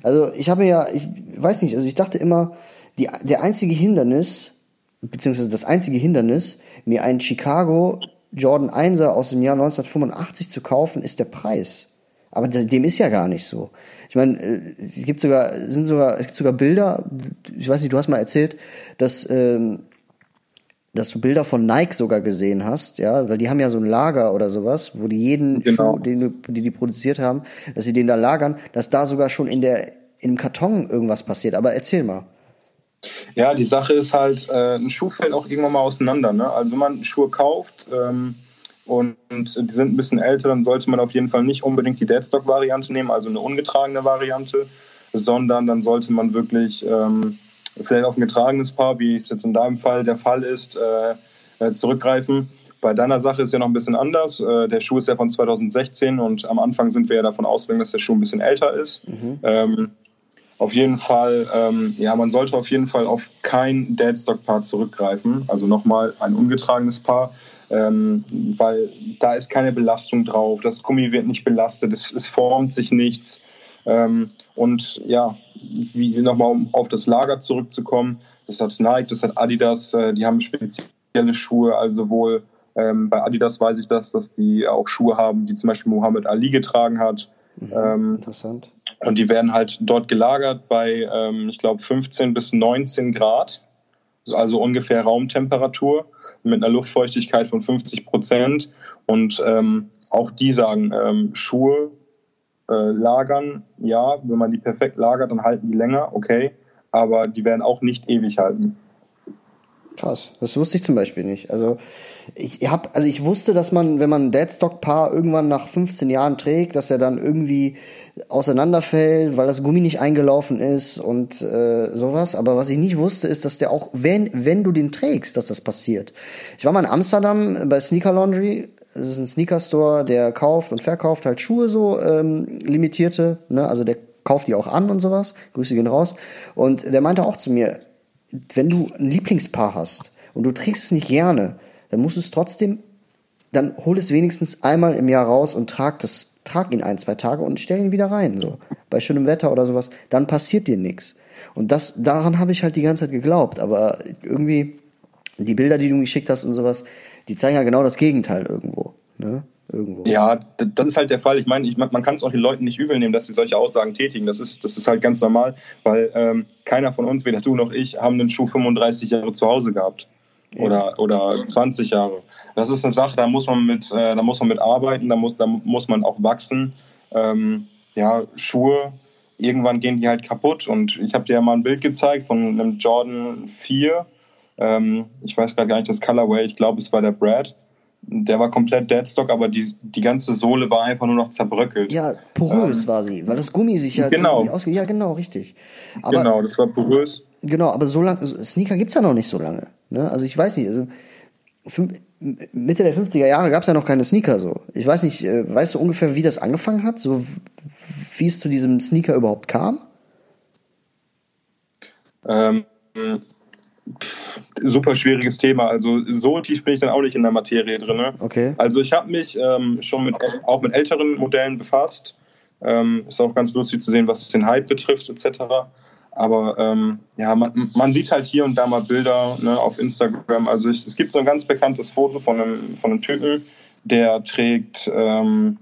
Also ich habe ja, ich weiß nicht, also ich dachte immer, die, der einzige Hindernis, beziehungsweise das einzige Hindernis, mir einen Chicago Jordan 1er aus dem Jahr 1985 zu kaufen, ist der Preis. Aber dem ist ja gar nicht so. Ich meine, äh, es gibt sogar, sind sogar, es gibt sogar Bilder, ich weiß nicht, du hast mal erzählt, dass, ähm, dass du Bilder von Nike sogar gesehen hast, ja, weil die haben ja so ein Lager oder sowas, wo die jeden genau. Schuh, den die, die produziert haben, dass sie den da lagern, dass da sogar schon in der, im Karton irgendwas passiert. Aber erzähl mal. Ja, die Sache ist halt, äh, ein Schuh fällt auch irgendwann mal auseinander. Ne? Also wenn man Schuhe kauft ähm, und, und, die sind ein bisschen älter, dann sollte man auf jeden Fall nicht unbedingt die Deadstock-Variante nehmen, also eine ungetragene Variante, sondern dann sollte man wirklich ähm, vielleicht auf ein getragenes Paar, wie es jetzt in deinem Fall der Fall ist, äh, äh, zurückgreifen. Bei deiner Sache ist ja noch ein bisschen anders. Äh, der Schuh ist ja von 2016 und am Anfang sind wir ja davon ausgegangen, dass der Schuh ein bisschen älter ist. Mhm. Ähm, auf jeden Fall, ähm, ja, man sollte auf jeden Fall auf kein Deadstock-Paar zurückgreifen. Also nochmal ein ungetragenes Paar, ähm, weil da ist keine Belastung drauf. Das Gummi wird nicht belastet, es, es formt sich nichts. Ähm, und ja, wie nochmal um auf das Lager zurückzukommen, das hat Nike, das hat Adidas, äh, die haben spezielle Schuhe, also sowohl ähm, bei Adidas weiß ich das, dass die auch Schuhe haben, die zum Beispiel Muhammad Ali getragen hat. Mhm, ähm, interessant. Und die werden halt dort gelagert bei, ähm, ich glaube, 15 bis 19 Grad, also ungefähr Raumtemperatur mit einer Luftfeuchtigkeit von 50 Prozent. Und ähm, auch die sagen, ähm, Schuhe äh, lagern, ja, wenn man die perfekt lagert, dann halten die länger, okay, aber die werden auch nicht ewig halten. Krass, das wusste ich zum Beispiel nicht. Also ich hab, also ich wusste, dass man, wenn man ein Deadstock-Paar irgendwann nach 15 Jahren trägt, dass er dann irgendwie auseinanderfällt, weil das Gummi nicht eingelaufen ist und äh, sowas. Aber was ich nicht wusste, ist, dass der auch, wenn, wenn du den trägst, dass das passiert. Ich war mal in Amsterdam bei Sneaker Laundry. Das ist ein Sneaker Store, der kauft und verkauft halt Schuhe so ähm, limitierte. Ne? Also der kauft die auch an und sowas. Grüße gehen raus. Und der meinte auch zu mir, wenn du ein Lieblingspaar hast und du trägst es nicht gerne, dann musst du es trotzdem, dann hol es wenigstens einmal im Jahr raus und trag das, trag ihn ein, zwei Tage und stell ihn wieder rein, so. Bei schönem Wetter oder sowas, dann passiert dir nichts. Und das, daran habe ich halt die ganze Zeit geglaubt, aber irgendwie, die Bilder, die du mir geschickt hast und sowas, die zeigen ja genau das Gegenteil irgendwo, ne? Irgendwo. Ja, das ist halt der Fall. Ich meine, ich, man kann es auch den Leuten nicht übel nehmen, dass sie solche Aussagen tätigen. Das ist, das ist halt ganz normal, weil ähm, keiner von uns, weder du noch ich, haben den Schuh 35 Jahre zu Hause gehabt. Oder, oder 20 Jahre. Das ist eine Sache, da muss man mit, äh, da muss man mit arbeiten, da muss, da muss man auch wachsen. Ähm, ja, Schuhe, irgendwann gehen die halt kaputt. Und ich habe dir ja mal ein Bild gezeigt von einem Jordan 4. Ähm, ich weiß gerade gar nicht das Colorway, ich glaube, es war der Brad der war komplett Deadstock, aber die, die ganze Sohle war einfach nur noch zerbröckelt. Ja, porös ähm, war sie, weil das Gummi sich ja genau. ausge... Ja, genau, richtig. Aber, genau, das war porös. Genau, aber so lange, Sneaker gibt's ja noch nicht so lange. Ne? Also ich weiß nicht, also Mitte der 50er Jahre gab's ja noch keine Sneaker so. Ich weiß nicht, äh, weißt du ungefähr, wie das angefangen hat? So wie es zu diesem Sneaker überhaupt kam? Ähm, super schwieriges Thema. Also so tief bin ich dann auch nicht in der Materie drin. Ne? Okay. Also ich habe mich ähm, schon mit, auch mit älteren Modellen befasst. Ähm, ist auch ganz lustig zu sehen, was den Hype betrifft etc. Aber ähm, ja, man, man, sieht halt hier und da mal Bilder ne, auf Instagram. Also ich, es gibt so ein ganz bekanntes Foto von einem, von einem Typen, der trägt ähm,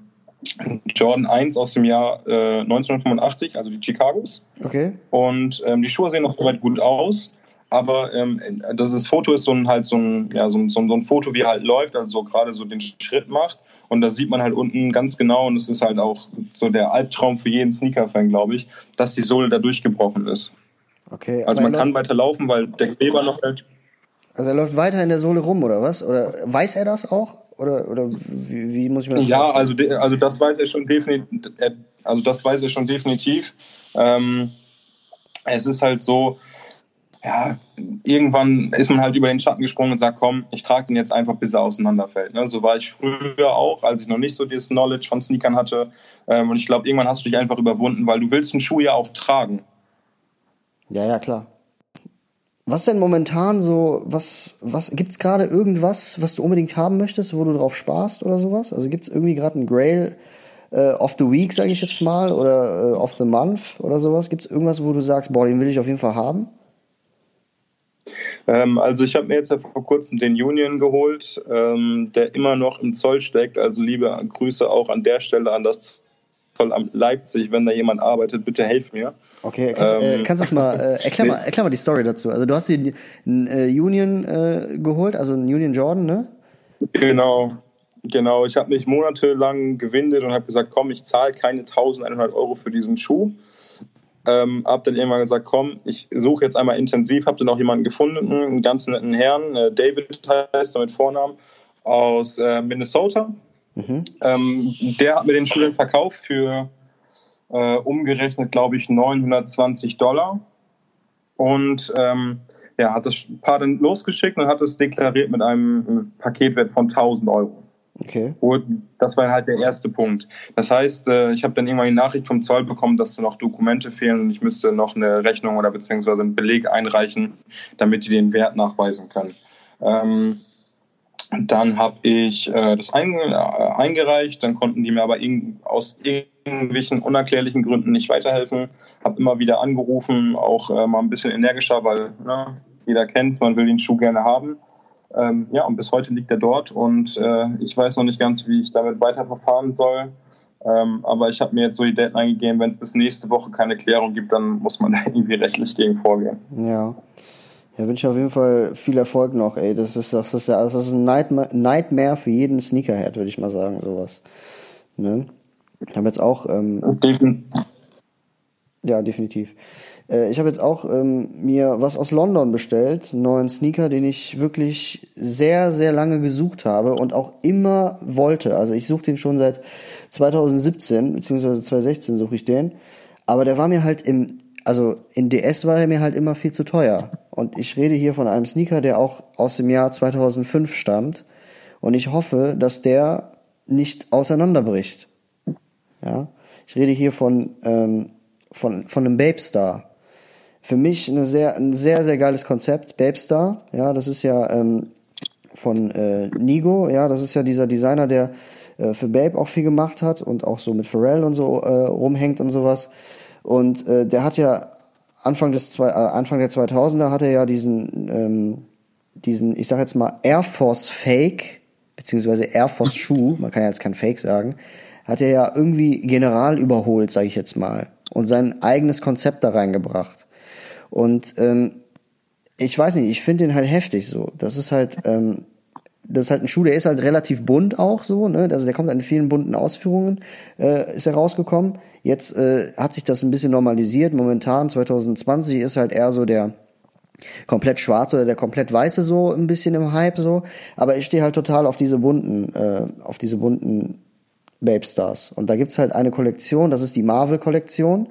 Jordan 1 aus dem Jahr äh, 1985, also die Chicagos. Okay. Und ähm, die Schuhe sehen noch soweit gut aus. Aber ähm, das, das, Foto ist so ein, halt so ein, ja, so, ein, so ein Foto, wie er halt läuft, also so gerade so den Schritt macht. Und da sieht man halt unten ganz genau, und es ist halt auch so der Albtraum für jeden Sneaker-Fan, glaube ich, dass die Sohle da durchgebrochen ist. Okay. Also man kann weiter laufen, weil der Kleber noch. Also er läuft weiter in der Sohle rum, oder was? Oder weiß er das auch? Oder, oder wie, wie muss ich mir das Ja, also, also das weiß er schon definitiv. Also das weiß er schon definitiv. Ähm, es ist halt so, ja, irgendwann ist man halt über den Schatten gesprungen und sagt, komm, ich trage den jetzt einfach, bis er auseinanderfällt. Ne? So war ich früher auch, als ich noch nicht so dieses Knowledge von Sneakern hatte. Ähm, und ich glaube, irgendwann hast du dich einfach überwunden, weil du willst einen Schuh ja auch tragen. Ja, ja, klar. Was denn momentan so, was, was, gibt's gerade irgendwas, was du unbedingt haben möchtest, wo du drauf sparst oder sowas? Also gibt's irgendwie gerade einen Grail äh, of the Week, sage ich jetzt mal, oder äh, of the Month oder sowas? Gibt's irgendwas, wo du sagst, boah, den will ich auf jeden Fall haben? Ähm, also ich habe mir jetzt ja vor kurzem den Union geholt, ähm, der immer noch im Zoll steckt. Also liebe Grüße auch an der Stelle an das Zollamt Leipzig, wenn da jemand arbeitet, bitte helf mir. Okay, kannst, äh, ähm, äh, kannst du mal, äh, erklär mal, erklär mal die Story dazu. Also du hast den äh, Union äh, geholt, also einen Union Jordan, ne? Genau, genau. Ich habe mich monatelang gewindet und habe gesagt, komm, ich zahle keine 1100 Euro für diesen Schuh. Ähm, hab dann irgendwann gesagt, komm, ich suche jetzt einmal intensiv, habe dann auch jemanden gefunden, einen ganz netten Herrn, äh, David heißt er mit Vornamen, aus äh, Minnesota. Mhm. Ähm, der hat mir den dann verkauft für äh, umgerechnet, glaube ich, 920 Dollar. Und ähm, ja, hat das Paar dann losgeschickt und hat es deklariert mit einem Paketwert von 1000 Euro. Okay. Und das war halt der erste Punkt. Das heißt, äh, ich habe dann irgendwann die Nachricht vom Zoll bekommen, dass noch Dokumente fehlen und ich müsste noch eine Rechnung oder beziehungsweise einen Beleg einreichen, damit die den Wert nachweisen können. Ähm, dann habe ich äh, das ein, äh, eingereicht, dann konnten die mir aber aus irgendwelchen unerklärlichen Gründen nicht weiterhelfen. Habe immer wieder angerufen, auch mal ein bisschen energischer, weil ne, jeder kennt es, man will den Schuh gerne haben. Ähm, ja, und bis heute liegt er dort und äh, ich weiß noch nicht ganz, wie ich damit weiter verfahren soll. Ähm, aber ich habe mir jetzt so die Daten eingegeben, wenn es bis nächste Woche keine Klärung gibt, dann muss man da irgendwie rechtlich gegen vorgehen. Ja. Ja, wünsche auf jeden Fall viel Erfolg noch, ey. Das ist, das ist, das ist ein Nightmare, Nightmare für jeden Sneakerhead, würde ich mal sagen, sowas. Ne? Ich habe jetzt auch. Ähm, ja, definitiv. Äh, ich habe jetzt auch ähm, mir was aus London bestellt, einen neuen Sneaker, den ich wirklich sehr, sehr lange gesucht habe und auch immer wollte. Also ich suche den schon seit 2017, beziehungsweise 2016 suche ich den. Aber der war mir halt im, also in DS war er mir halt immer viel zu teuer. Und ich rede hier von einem Sneaker, der auch aus dem Jahr 2005 stammt. Und ich hoffe, dass der nicht auseinanderbricht. Ja, ich rede hier von ähm, von von einem Babe Star für mich eine sehr, ein sehr, sehr geiles Konzept. Babestar, ja, das ist ja ähm, von äh, Nigo, ja, das ist ja dieser Designer, der äh, für Babe auch viel gemacht hat und auch so mit Pharrell und so äh, rumhängt und sowas. Und äh, der hat ja Anfang des zwei, äh, Anfang der 2000er hat er ja diesen ähm, diesen, ich sag jetzt mal Air Force Fake beziehungsweise Air Force Schuh, man kann ja jetzt kein Fake sagen, hat er ja irgendwie general überholt, sage ich jetzt mal, und sein eigenes Konzept da reingebracht. Und ähm, ich weiß nicht, ich finde den halt heftig so. Das ist halt, ähm, das ist halt ein Schuh, der ist halt relativ bunt auch so, ne? Also der kommt in vielen bunten Ausführungen, äh, ist er rausgekommen. Jetzt äh, hat sich das ein bisschen normalisiert. Momentan, 2020, ist halt eher so der komplett schwarze oder der komplett weiße so ein bisschen im Hype so. Aber ich stehe halt total auf diese bunten, äh, auf diese bunten Babe Stars. Und da gibt's halt eine Kollektion, das ist die Marvel-Kollektion.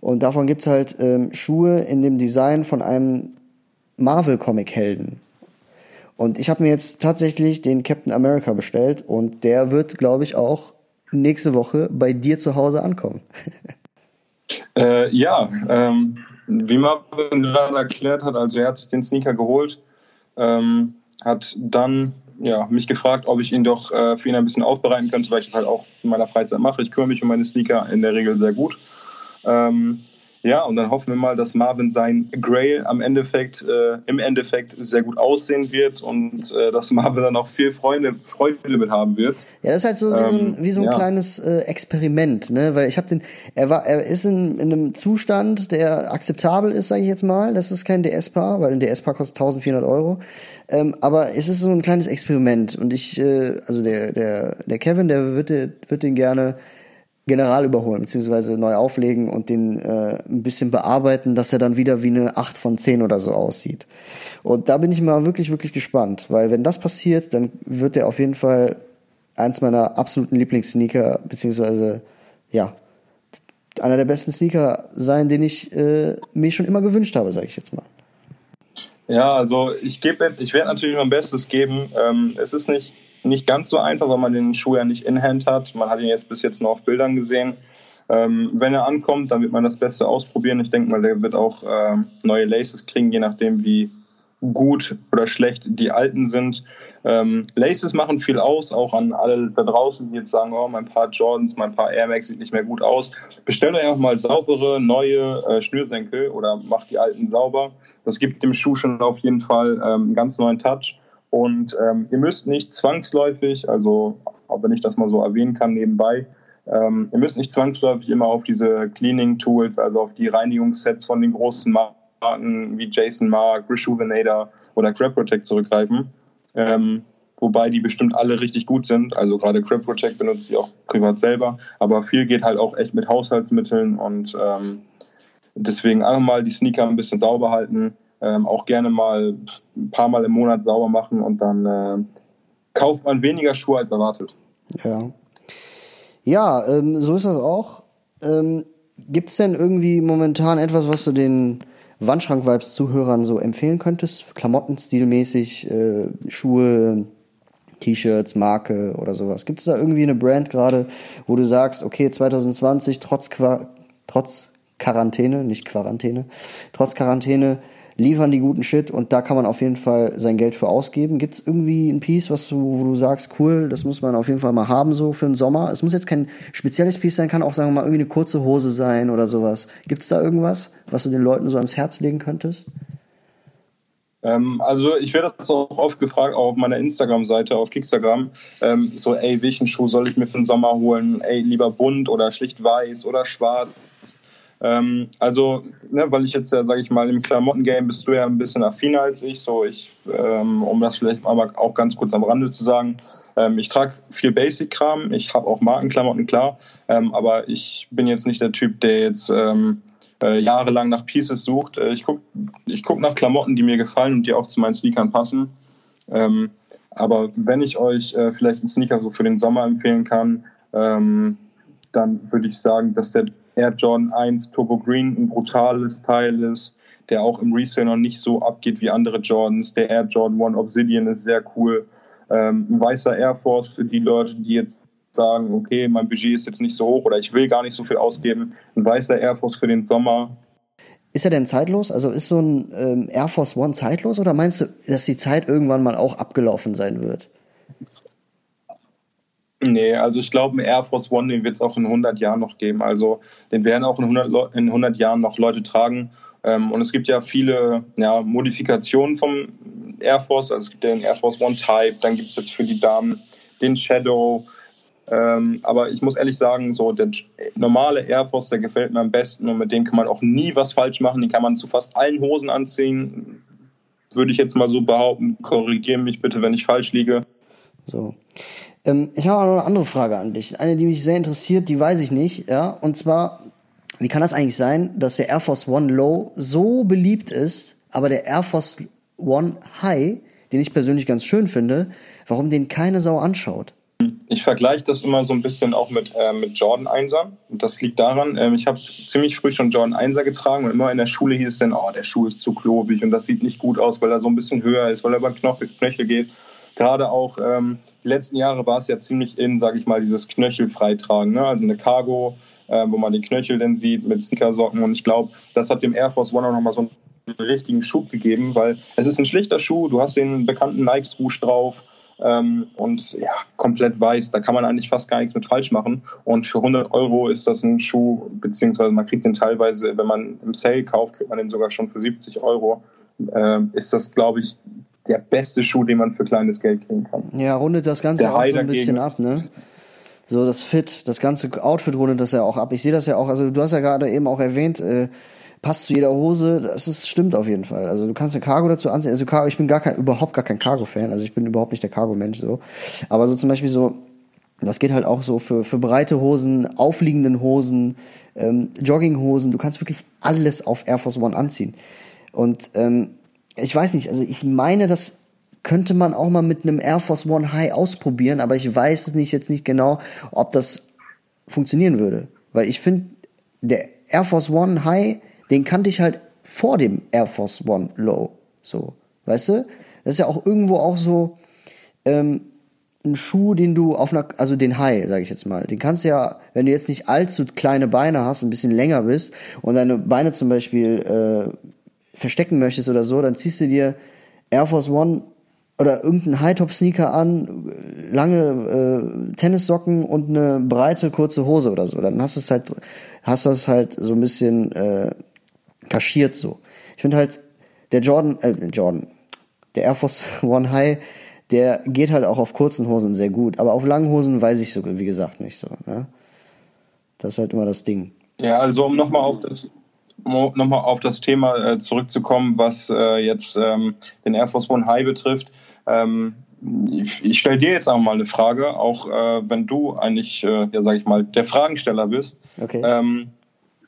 Und davon gibt's halt ähm, Schuhe in dem Design von einem Marvel-Comic-Helden. Und ich habe mir jetzt tatsächlich den Captain America bestellt und der wird, glaube ich, auch nächste Woche bei dir zu Hause ankommen. äh, ja, ähm, wie Marvin gerade erklärt hat, also er hat sich den Sneaker geholt, ähm, hat dann ja, mich gefragt, ob ich ihn doch äh, für ihn ein bisschen aufbereiten könnte, weil ich das halt auch in meiner Freizeit mache. Ich kümmere mich um meine Sneaker in der Regel sehr gut. Ähm, ja, und dann hoffen wir mal, dass Marvin sein Grail am Endeffekt, äh, im Endeffekt sehr gut aussehen wird und äh, dass Marvin dann auch viel Freude, Freude mit haben wird. Ja, das ist halt so wie so ein, Ähm, wie so ein ja. kleines äh, Experiment, ne? Weil ich habe den, er war, er ist in, in einem Zustand, der akzeptabel ist, sage ich jetzt mal. Das ist kein DS-Paar, weil ein DS-Paar kostet 1400 Euro. Ähm, aber es ist so ein kleines Experiment und ich, äh, also der, der, der Kevin, der wird, wird den gerne general überholen, beziehungsweise neu auflegen und den äh, ein bisschen bearbeiten, dass er dann wieder wie eine 8 von 10 oder so aussieht. Und da bin ich mal wirklich, wirklich gespannt, weil wenn das passiert, dann wird er auf jeden Fall eins meiner absoluten Lieblingssneaker, beziehungsweise ja, einer der besten Sneaker sein, den ich äh, mir schon immer gewünscht habe, sage ich jetzt mal. Ja, also ich gebe, ich werde natürlich mein Bestes geben. Ähm, es ist nicht, nicht ganz so einfach, weil man den Schuh ja nicht in Hand hat. Man hat ihn jetzt bis jetzt nur auf Bildern gesehen. Ähm, wenn er ankommt, dann wird man das Beste ausprobieren. Ich denke mal, der wird auch ähm, neue Laces kriegen, je nachdem, wie gut oder schlecht die alten sind. Ähm, Laces machen viel aus, auch an alle da draußen, die jetzt sagen, oh, mein paar Jordans, mein paar Air Max sieht nicht mehr gut aus. Bestellt euch auch mal saubere, neue äh, Schnürsenkel oder macht die alten sauber. Das gibt dem Schuh schon auf jeden Fall ähm, einen ganz neuen Touch. Und ähm, ihr müsst nicht zwangsläufig, also wenn ich das mal so erwähnen kann nebenbei, ähm, ihr müsst nicht zwangsläufig immer auf diese Cleaning-Tools, also auf die Reinigungssets von den großen Marken wie Jason Mark, Rejuvenator oder Crab Protect zurückgreifen. Ähm, wobei die bestimmt alle richtig gut sind. Also gerade Crab Protect benutze ich auch privat selber. Aber viel geht halt auch echt mit Haushaltsmitteln und ähm, deswegen einfach mal die Sneaker ein bisschen sauber halten. Ähm, auch gerne mal ein paar Mal im Monat sauber machen und dann äh, kauft man weniger Schuhe als erwartet. Ja. Ja, ähm, so ist das auch. Ähm, Gibt es denn irgendwie momentan etwas, was du den Wandschrank-Vibes-Zuhörern so empfehlen könntest? Klamottenstilmäßig, äh, Schuhe, T-Shirts, Marke oder sowas. Gibt es da irgendwie eine Brand gerade, wo du sagst, okay, 2020 trotz, Qua trotz Quarantäne, nicht Quarantäne, trotz Quarantäne liefern die guten Shit und da kann man auf jeden Fall sein Geld für ausgeben. Gibt es irgendwie ein Piece, was du, wo du sagst, cool, das muss man auf jeden Fall mal haben so für den Sommer? Es muss jetzt kein spezielles Piece sein, kann auch sagen wir mal irgendwie eine kurze Hose sein oder sowas. Gibt es da irgendwas, was du den Leuten so ans Herz legen könntest? Ähm, also ich werde das auch oft gefragt, auch auf meiner Instagram-Seite, auf Kickstagram, ähm, so, ey, welchen Schuh soll ich mir für den Sommer holen? Ey, lieber bunt oder schlicht weiß oder schwarz? Ähm, also, ne, weil ich jetzt ja, sage ich mal, im Klamotten-Game bist du ja ein bisschen affiner als ich, so ich, ähm, um das vielleicht mal auch ganz kurz am Rande zu sagen, ähm, ich trage viel Basic-Kram, ich habe auch Markenklamotten, klar, ähm, aber ich bin jetzt nicht der Typ, der jetzt ähm, äh, jahrelang nach Pieces sucht. Äh, ich gucke ich guck nach Klamotten, die mir gefallen und die auch zu meinen Sneakern passen. Ähm, aber wenn ich euch äh, vielleicht einen Sneaker so für den Sommer empfehlen kann, ähm, dann würde ich sagen, dass der Air Jordan 1 Turbo Green ein brutales Teil ist, der auch im Resale noch nicht so abgeht wie andere Jordans. Der Air Jordan 1 Obsidian ist sehr cool. Ähm, ein weißer Air Force für die Leute, die jetzt sagen, okay, mein Budget ist jetzt nicht so hoch oder ich will gar nicht so viel ausgeben. Ein weißer Air Force für den Sommer. Ist er denn zeitlos? Also ist so ein ähm, Air Force One zeitlos oder meinst du, dass die Zeit irgendwann mal auch abgelaufen sein wird? Nee, also ich glaube, ein Air Force One, den wird es auch in 100 Jahren noch geben. Also den werden auch in 100, Leu- in 100 Jahren noch Leute tragen. Ähm, und es gibt ja viele ja, Modifikationen vom Air Force. Also es gibt ja den Air Force One Type, dann gibt es jetzt für die Damen den Shadow. Ähm, aber ich muss ehrlich sagen, so der normale Air Force, der gefällt mir am besten und mit dem kann man auch nie was falsch machen. Den kann man zu fast allen Hosen anziehen. Würde ich jetzt mal so behaupten. Korrigiere mich bitte, wenn ich falsch liege. So. Ähm, ich habe noch eine andere Frage an dich. Eine, die mich sehr interessiert, die weiß ich nicht, ja. Und zwar, wie kann das eigentlich sein, dass der Air Force One Low so beliebt ist, aber der Air Force One High, den ich persönlich ganz schön finde, warum den keine Sau anschaut? Ich vergleiche das immer so ein bisschen auch mit, äh, mit Jordan 1er. Und das liegt daran, ähm, ich habe ziemlich früh schon Jordan 1er getragen und immer in der Schule hieß es dann, oh, der Schuh ist zu klobig und das sieht nicht gut aus, weil er so ein bisschen höher ist, weil er über Knochel, Knöchel geht. Gerade auch ähm, die letzten Jahre war es ja ziemlich in, sage ich mal, dieses Knöchelfreitragen. Ne? Also eine Cargo, äh, wo man die Knöchel dann sieht mit Sneakersocken. Und ich glaube, das hat dem Air Force One auch nochmal so einen richtigen Schub gegeben, weil es ist ein schlichter Schuh. Du hast den bekannten Nike-Swoosh drauf. ähm, und ja, komplett weiß. Da kann man eigentlich fast gar nichts mit falsch machen. Und für 100 Euro ist das ein Schuh, beziehungsweise man kriegt den teilweise, wenn man im Sale kauft, kriegt man den sogar schon für 70 Euro. Ähm, ist das, glaube ich, der beste Schuh, den man für kleines Geld kriegen kann. Ja, rundet das Ganze der auch so ein bisschen ab, ne? So das Fit, das ganze Outfit rundet das ja auch ab. Ich sehe das ja auch, also du hast ja gerade eben auch erwähnt, äh, passt zu jeder Hose, das ist, stimmt auf jeden Fall. Also du kannst eine Cargo dazu ansehen. Also Cargo, ich bin gar kein, überhaupt gar kein Cargo-Fan, also ich bin überhaupt nicht der Cargo-Mensch so. Aber so zum Beispiel so, das geht halt auch so für, für breite Hosen, aufliegenden Hosen, ähm, Jogginghosen. Du kannst wirklich alles auf Air Force One anziehen. Und ähm, ich weiß nicht, also ich meine, das könnte man auch mal mit einem Air Force One High ausprobieren, aber ich weiß es nicht jetzt nicht genau, ob das funktionieren würde. Weil ich finde, der Air Force One High den kannte ich halt vor dem Air Force One Low. So, weißt du? Das ist ja auch irgendwo auch so ähm, ein Schuh, den du auf einer, also den High, sage ich jetzt mal, den kannst du ja, wenn du jetzt nicht allzu kleine Beine hast, ein bisschen länger bist und deine Beine zum Beispiel äh, verstecken möchtest oder so, dann ziehst du dir Air Force One oder irgendeinen High-Top-Sneaker an, lange äh, Tennissocken und eine breite, kurze Hose oder so. Dann hast du es halt, hast du es halt so ein bisschen äh, kaschiert so. Ich finde halt, der Jordan, äh, Jordan, der Air Force One High, der geht halt auch auf kurzen Hosen sehr gut. Aber auf langen Hosen weiß ich so, wie gesagt, nicht so. Ne? Das ist halt immer das Ding. Ja, also um nochmal auf das nochmal auf das Thema äh, zurückzukommen, was äh, jetzt ähm, den Air Force One High betrifft. Ähm, ich, stelle dir jetzt auch mal eine Frage, auch äh, wenn du eigentlich, ja sag ich mal, der Fragensteller bist. Okay. Ähm,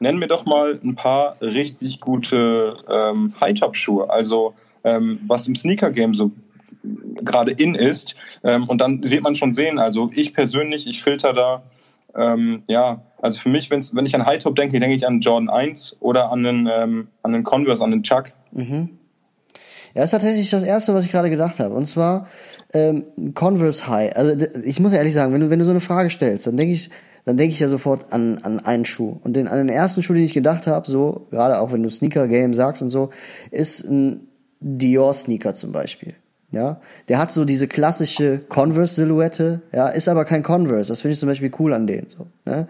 nenn mir doch mal ein paar richtig gute ähm, High-Top-Schuhe, also ähm, was im Sneaker-Game so gerade in ist. Ähm, und dann wird man schon sehen, also ich persönlich, ich filter da, ähm, ja, also für mich, wenn's, wenn ich an High-Top denke, denke ich an Jordan 1 oder an den, ähm, an den Converse, an den Chuck. Mhm. Ja, ist tatsächlich das Erste, was ich gerade gedacht habe. Und zwar ähm, Converse High. Also ich muss ehrlich sagen, wenn du, wenn du so eine Frage stellst, dann denke ich, dann denke ich ja sofort an, an einen Schuh. Und den, an den ersten Schuh, den ich gedacht habe, so, gerade auch wenn du Sneaker-Game sagst und so, ist ein Dior-Sneaker zum Beispiel. Ja, der hat so diese klassische Converse-Silhouette, ja, ist aber kein Converse. Das finde ich zum Beispiel cool an denen. So, ne?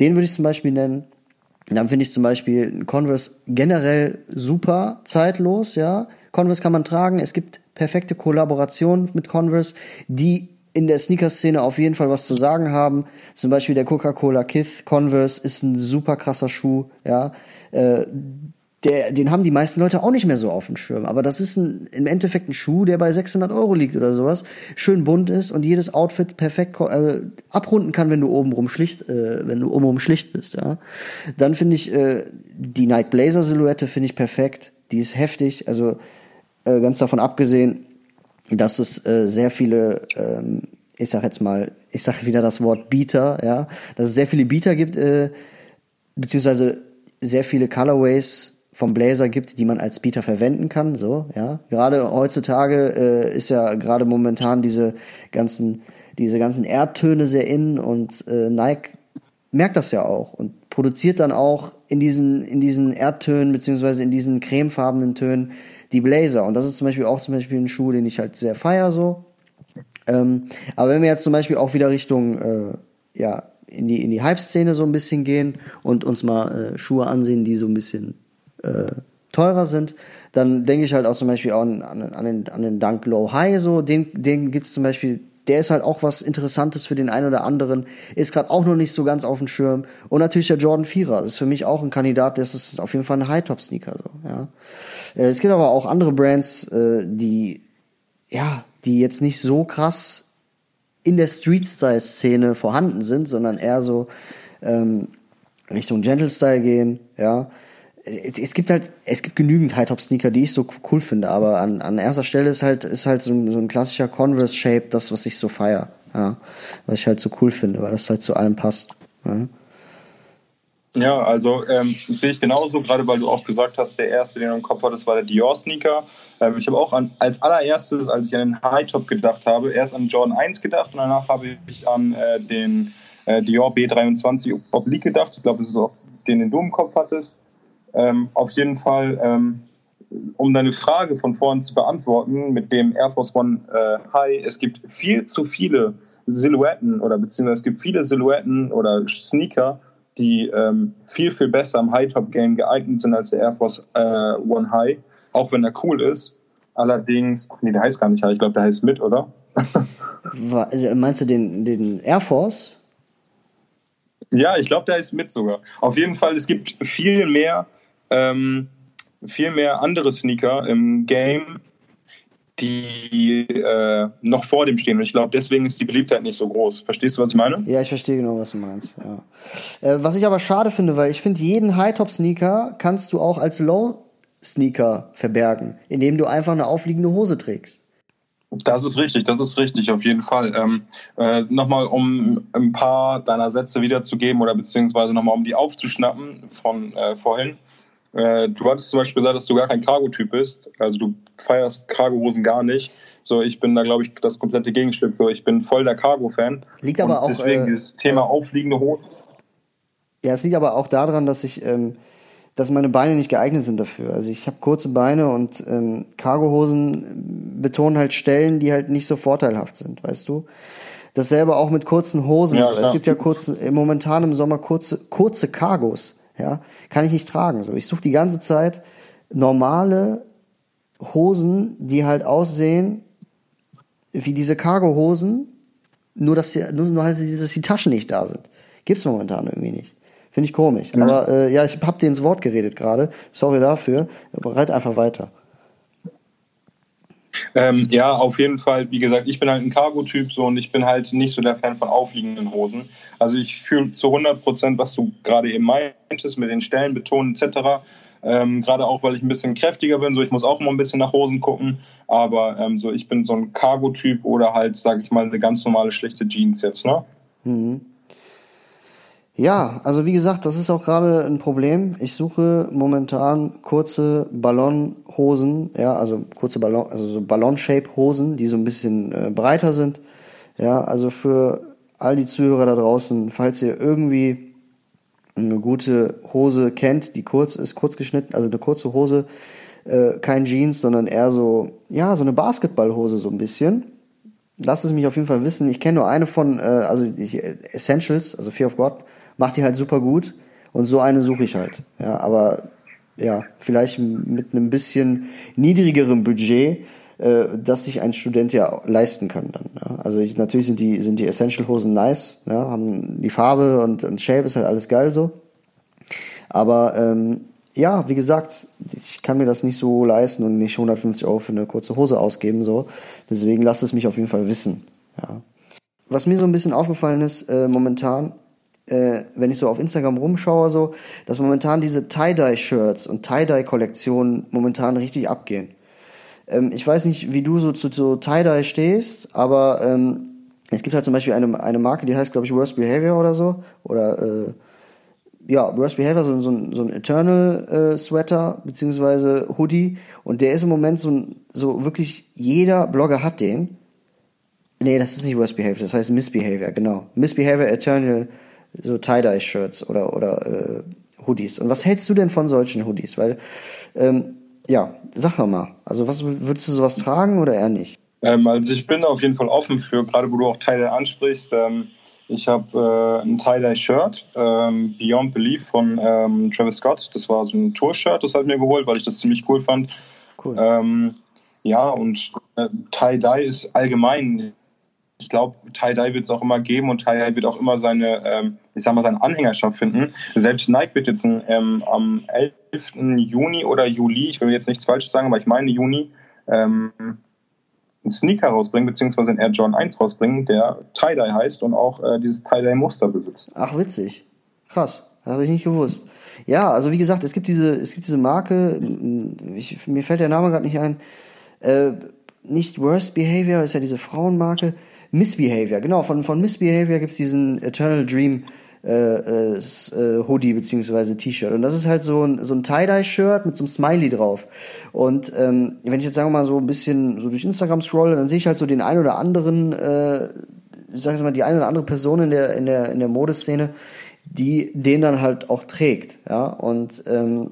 Den würde ich zum Beispiel nennen. Dann finde ich zum Beispiel Converse generell super zeitlos, ja. Converse kann man tragen. Es gibt perfekte Kollaborationen mit Converse, die in der Sneaker-Szene auf jeden Fall was zu sagen haben. Zum Beispiel der Coca-Cola Kith Converse ist ein super krasser Schuh, ja. Äh, der, den haben die meisten Leute auch nicht mehr so auf dem Schirm. Aber das ist ein, im Endeffekt ein Schuh, der bei 600 Euro liegt oder sowas, schön bunt ist und jedes Outfit perfekt äh, abrunden kann, wenn du obenrum schlicht, äh, wenn du obenrum schlicht bist. Ja, dann finde ich äh, die Night Blazer Silhouette finde ich perfekt. Die ist heftig. Also äh, ganz davon abgesehen, dass es äh, sehr viele, ähm, ich sag jetzt mal, ich sag wieder das Wort Beater, ja, dass es sehr viele Beater gibt, äh, beziehungsweise sehr viele Colorways vom Blazer gibt, die man als Beater verwenden kann, so, ja. Gerade heutzutage äh, ist ja gerade momentan diese ganzen, diese ganzen Erdtöne sehr in und äh, Nike merkt das ja auch und produziert dann auch in diesen, in diesen Erdtönen beziehungsweise in diesen cremefarbenen Tönen die Blazer. Und das ist zum Beispiel auch zum Beispiel ein Schuh, den ich halt sehr feier so. Ähm, aber wenn wir jetzt zum Beispiel auch wieder Richtung äh, ja in die in die Hype-Szene so ein bisschen gehen und uns mal äh, Schuhe ansehen, die so ein bisschen äh, teurer sind, dann denke ich halt auch zum Beispiel auch an, an, den, an den Dunk Low High so, den, den gibt's zum Beispiel der ist halt auch was Interessantes für den einen oder anderen. Ist gerade auch noch nicht so ganz auf dem Schirm. Und natürlich der Jordan 4er. Das ist für mich auch ein Kandidat, das ist auf jeden Fall ein High-Top-Sneaker. So, ja. Äh, es gibt aber auch andere Brands, äh, die, ja, die jetzt nicht so krass in der Street-Style-Szene vorhanden sind, sondern eher so ähm, Richtung Gentle-Style gehen, ja es gibt halt, es gibt genügend High-Top-Sneaker, die ich so cool finde, aber an, an erster Stelle ist halt, ist halt so ein, so ein klassischer Converse-Shape das, was ich so feier, ja. Was ich halt so cool finde, weil das halt zu allem passt. Ja, ja also ähm, sehe ich genauso, gerade weil du auch gesagt hast, der erste, den du im Kopf hattest, war der Dior-Sneaker. Ähm, ich habe auch an, als allererstes, als ich an den High-Top gedacht habe, erst an Jordan 1 gedacht und danach habe ich an äh, den äh, Dior B23 Oblique gedacht. Ich glaube, das ist auch den, den du im Kopf hattest. Ähm, auf jeden Fall ähm, um deine Frage von vorn zu beantworten, mit dem Air Force One äh, High, es gibt viel zu viele Silhouetten oder beziehungsweise es gibt viele Silhouetten oder Sneaker, die ähm, viel, viel besser im High-Top-Game geeignet sind als der Air Force äh, One High, auch wenn er cool ist. Allerdings, nee, der heißt gar nicht High, ich glaube, der heißt mit, oder? Meinst du den, den Air Force? Ja, ich glaube, der ist mit sogar. Auf jeden Fall, es gibt viel mehr, ähm, viel mehr andere Sneaker im Game, die äh, noch vor dem stehen. Und ich glaube, deswegen ist die Beliebtheit nicht so groß. Verstehst du, was ich meine? Ja, ich verstehe genau, was du meinst. Ja. Äh, was ich aber schade finde, weil ich finde, jeden High-Top-Sneaker kannst du auch als Low-Sneaker verbergen, indem du einfach eine aufliegende Hose trägst. Das ist richtig, das ist richtig, auf jeden Fall. Ähm, äh, nochmal, um ein paar deiner Sätze wiederzugeben oder beziehungsweise nochmal, um die aufzuschnappen von äh, vorhin. Äh, du hattest zum Beispiel gesagt, dass du gar kein Cargo-Typ bist. Also du feierst Cargo-Hosen gar nicht. So, ich bin da, glaube ich, das komplette Gegenstück. So, ich bin voll der Cargo-Fan. Liegt aber auch. Deswegen äh, dieses Thema aufliegende Hosen. Ja, es liegt aber auch daran, dass ich, ähm, dass meine Beine nicht geeignet sind dafür. Also ich habe kurze Beine und ähm, Cargohosen betonen halt Stellen, die halt nicht so vorteilhaft sind, weißt du? Dasselbe auch mit kurzen Hosen. Ja, es gibt ja kurze, momentan im Sommer kurze, kurze Cargos, ja, kann ich nicht tragen. So, ich suche die ganze Zeit normale Hosen, die halt aussehen wie diese Cargohosen, nur dass die, nur, nur halt, dass die Taschen nicht da sind. Gibt's momentan irgendwie nicht. Finde ich komisch. Mhm. Aber äh, ja, ich hab dir ins Wort geredet gerade. Sorry dafür. Aber reit einfach weiter. Ähm, ja, auf jeden Fall. Wie gesagt, ich bin halt ein Cargo-Typ so und ich bin halt nicht so der Fan von aufliegenden Hosen. Also ich fühle zu 100 Prozent, was du gerade eben meintest mit den Stellen betonen etc. Ähm, gerade auch, weil ich ein bisschen kräftiger bin, so ich muss auch immer ein bisschen nach Hosen gucken. Aber ähm, so ich bin so ein Cargo-Typ oder halt, sage ich mal, eine ganz normale schlichte Jeans jetzt. Ne? Ja, also wie gesagt, das ist auch gerade ein Problem. Ich suche momentan kurze Ballonhosen, ja, also kurze Ballon, also so Ballon-Shape-Hosen, die so ein bisschen äh, breiter sind. Ja, also für all die Zuhörer da draußen, falls ihr irgendwie eine gute Hose kennt, die kurz ist, kurz geschnitten, also eine kurze Hose, äh, kein Jeans, sondern eher so, ja, so eine Basketballhose so ein bisschen. Lasst es mich auf jeden Fall wissen. Ich kenne nur eine von, äh, also Essentials, also Fear of God, macht die halt super gut. Und so eine suche ich halt. Ja, aber ja, vielleicht mit einem bisschen niedrigerem Budget, äh, das sich ein Student ja leisten kann dann. Ja. Also ich, natürlich sind die, sind die Essential-Hosen nice, ja, haben die Farbe und, und Shape ist halt alles geil so. Aber ähm, ja, wie gesagt, ich kann mir das nicht so leisten und nicht 150 Euro für eine kurze Hose ausgeben. so. Deswegen lasst es mich auf jeden Fall wissen. Ja. Was mir so ein bisschen aufgefallen ist, äh, momentan, äh, wenn ich so auf Instagram rumschaue, so, dass momentan diese Tie-Dye-Shirts und Tie-Dye-Kollektionen momentan richtig abgehen. Ähm, ich weiß nicht, wie du so zu so Tie-Dye stehst, aber ähm, es gibt halt zum Beispiel eine, eine Marke, die heißt, glaube ich, Worst Behavior oder so. Oder äh, ja, Worst Behavior, so, so, ein- so ein Eternal äh, Sweater beziehungsweise Hoodie. Und der ist im Moment so, so wirklich, jeder Blogger hat den. Nee, das ist nicht Worst Behavior, das heißt Misbehavior, genau. Misbehavior Eternal, so Tie-Dye-Shirts oder, oder äh, Hoodies. Und was hältst du denn von solchen Hoodies? Weil, ähm, ja, sag doch mal. Also was würdest du sowas tragen oder eher nicht? Ähm, also ich bin auf jeden Fall offen für, gerade wo du auch Tie-Dye ansprichst. Ähm, ich habe äh, ein Tie-Dye-Shirt, ähm, Beyond Belief von ähm, Travis Scott. Das war so ein Tour-Shirt, das habe ich mir geholt, weil ich das ziemlich cool fand. Cool. Ähm, ja, und äh, Tie-Dye ist allgemein, ich glaube, Tie-Dye wird es auch immer geben und Tie-Dye wird auch immer seine, ähm, ich sag mal, seine Anhängerschaft finden. Selbst Nike wird jetzt ähm, am 11. Juni oder Juli, ich will jetzt nichts Falsches sagen, aber ich meine Juni, ähm, einen Sneaker rausbringen, beziehungsweise einen Air Jordan 1 rausbringen, der Tie-Dye heißt und auch äh, dieses Tie-Dye-Muster besitzt. Ach, witzig. Krass. Das habe ich nicht gewusst. Ja, also wie gesagt, es gibt diese, es gibt diese Marke, ich, mir fällt der Name gerade nicht ein, äh, nicht Worst Behavior, ist ja diese Frauenmarke, Misbehavior, genau, von, von Misbehavior gibt's diesen Eternal Dream äh, äh, äh, Hoodie beziehungsweise T-Shirt. Und das ist halt so ein, so ein Tie-Dye-Shirt mit so einem Smiley drauf. Und ähm, wenn ich jetzt sagen wir mal so ein bisschen so durch Instagram scrolle, dann sehe ich halt so den ein oder anderen äh, ich sag jetzt mal, die eine oder andere Person in der, in der, in der Modeszene, die den dann halt auch trägt, ja, und ähm,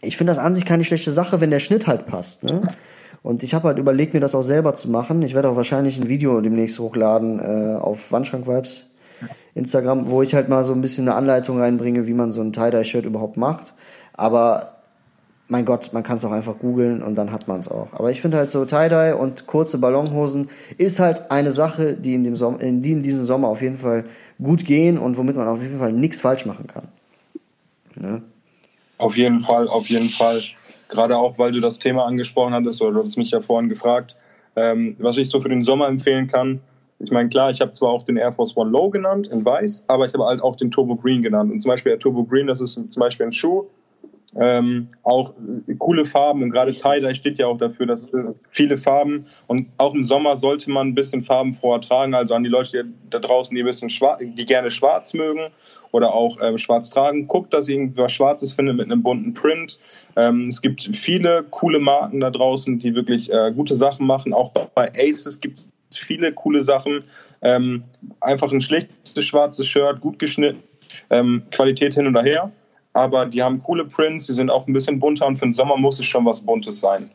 ich finde das an sich keine schlechte Sache, wenn der Schnitt halt passt. Ne? Und ich habe halt überlegt, mir das auch selber zu machen. Ich werde auch wahrscheinlich ein Video demnächst hochladen äh, auf Wandschrank Vibes Instagram, wo ich halt mal so ein bisschen eine Anleitung reinbringe, wie man so ein Tie-Dye-Shirt überhaupt macht. Aber mein Gott, man kann es auch einfach googeln und dann hat man es auch. Aber ich finde halt so Tie-Dye und kurze Ballonhosen ist halt eine Sache, die in, dem Sommer, die in diesem Sommer auf jeden Fall gut gehen und womit man auf jeden Fall nichts falsch machen kann. Ne? Auf jeden Fall, auf jeden Fall. Gerade auch, weil du das Thema angesprochen hattest oder du hast mich ja vorhin gefragt, ähm, was ich so für den Sommer empfehlen kann. Ich meine, klar, ich habe zwar auch den Air Force One Low genannt in weiß, aber ich habe halt auch den Turbo Green genannt. Und zum Beispiel der Turbo Green, das ist zum Beispiel ein Schuh, ähm, auch äh, coole Farben und gerade Tie-Dye steht ja auch dafür, dass äh, viele Farben und auch im Sommer sollte man ein bisschen Farben vortragen, also an die Leute die da draußen, die ein bisschen schwarz, die gerne schwarz mögen oder auch ähm, schwarz tragen, guckt, dass ihr irgendwas Schwarzes findet mit einem bunten Print. Ähm, es gibt viele coole Marken da draußen, die wirklich äh, gute Sachen machen. Auch bei Aces gibt es viele coole Sachen. Ähm, einfach ein schlechtes schwarzes Shirt, gut geschnitten, ähm, Qualität hin und her aber die haben coole Prints, die sind auch ein bisschen bunter und für den Sommer muss es schon was Buntes sein.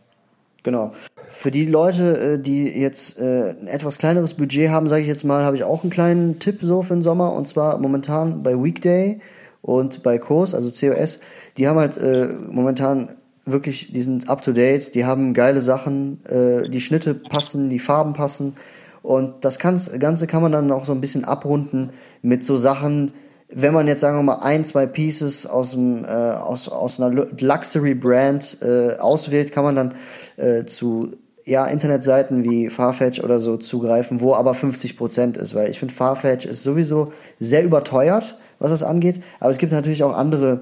Genau. Für die Leute, äh, die jetzt äh, ein etwas kleineres Budget haben, sage ich jetzt mal, habe ich auch einen kleinen Tipp so für den Sommer und zwar momentan bei Weekday und bei Kurs, also COS, die haben halt äh, momentan wirklich, die sind up to date, die haben geile Sachen, die Schnitte passen, die Farben passen und das Ganze kann man dann auch so ein bisschen abrunden mit so Sachen, wenn man jetzt sagen wir mal ein, zwei Pieces aus dem äh, aus aus einer Luxury Brand äh, auswählt, kann man dann äh, zu ja Internetseiten wie Farfetch oder so zugreifen, wo aber 50 Prozent ist, weil ich finde Farfetch ist sowieso sehr überteuert, was das angeht. Aber es gibt natürlich auch andere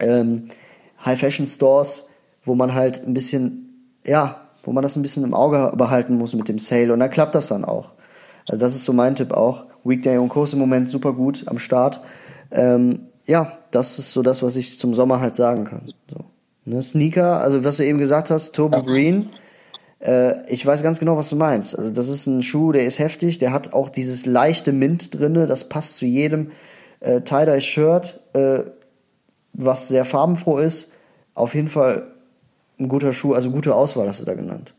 ähm, High Fashion Stores, wo man halt ein bisschen ja, wo man das ein bisschen im Auge behalten muss mit dem Sale und dann klappt das dann auch. Also das ist so mein Tipp auch. Weekday und Kurs im Moment super gut am Start. Ähm, ja, das ist so das, was ich zum Sommer halt sagen kann. So. Ne, Sneaker, also was du eben gesagt hast, Turbo Green. Äh, ich weiß ganz genau, was du meinst. Also das ist ein Schuh, der ist heftig, der hat auch dieses leichte Mint drinne, das passt zu jedem äh, Tie-Dye-Shirt, äh, was sehr farbenfroh ist. Auf jeden Fall ein guter Schuh, also gute Auswahl hast du da genannt.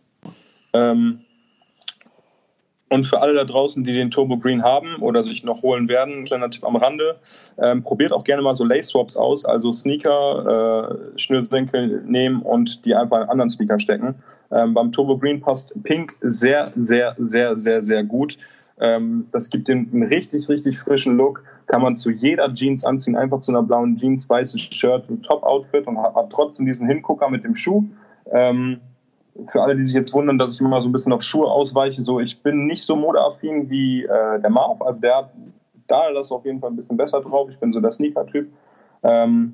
Ähm, und für alle da draußen, die den Turbo Green haben oder sich noch holen werden, kleiner Tipp am Rande, ähm, probiert auch gerne mal so Lace Swaps aus, also Sneaker, äh, Schnürsenkel nehmen und die einfach in anderen Sneaker stecken. Ähm, beim Turbo Green passt Pink sehr, sehr, sehr, sehr, sehr gut. Ähm, das gibt den einen richtig, richtig frischen Look. Kann man zu jeder Jeans anziehen, einfach zu einer blauen Jeans, weißes Shirt, ein Top-Outfit und hat, hat, trotzdem diesen Hingucker mit dem Schuh. Ähm, für alle, die sich jetzt wundern, dass ich immer so ein bisschen auf Schuhe ausweiche, so ich bin nicht so modeaffin wie äh, der Marv, also der da das auf jeden Fall ein bisschen besser drauf. Ich bin so der Sneaker-Typ. Ähm,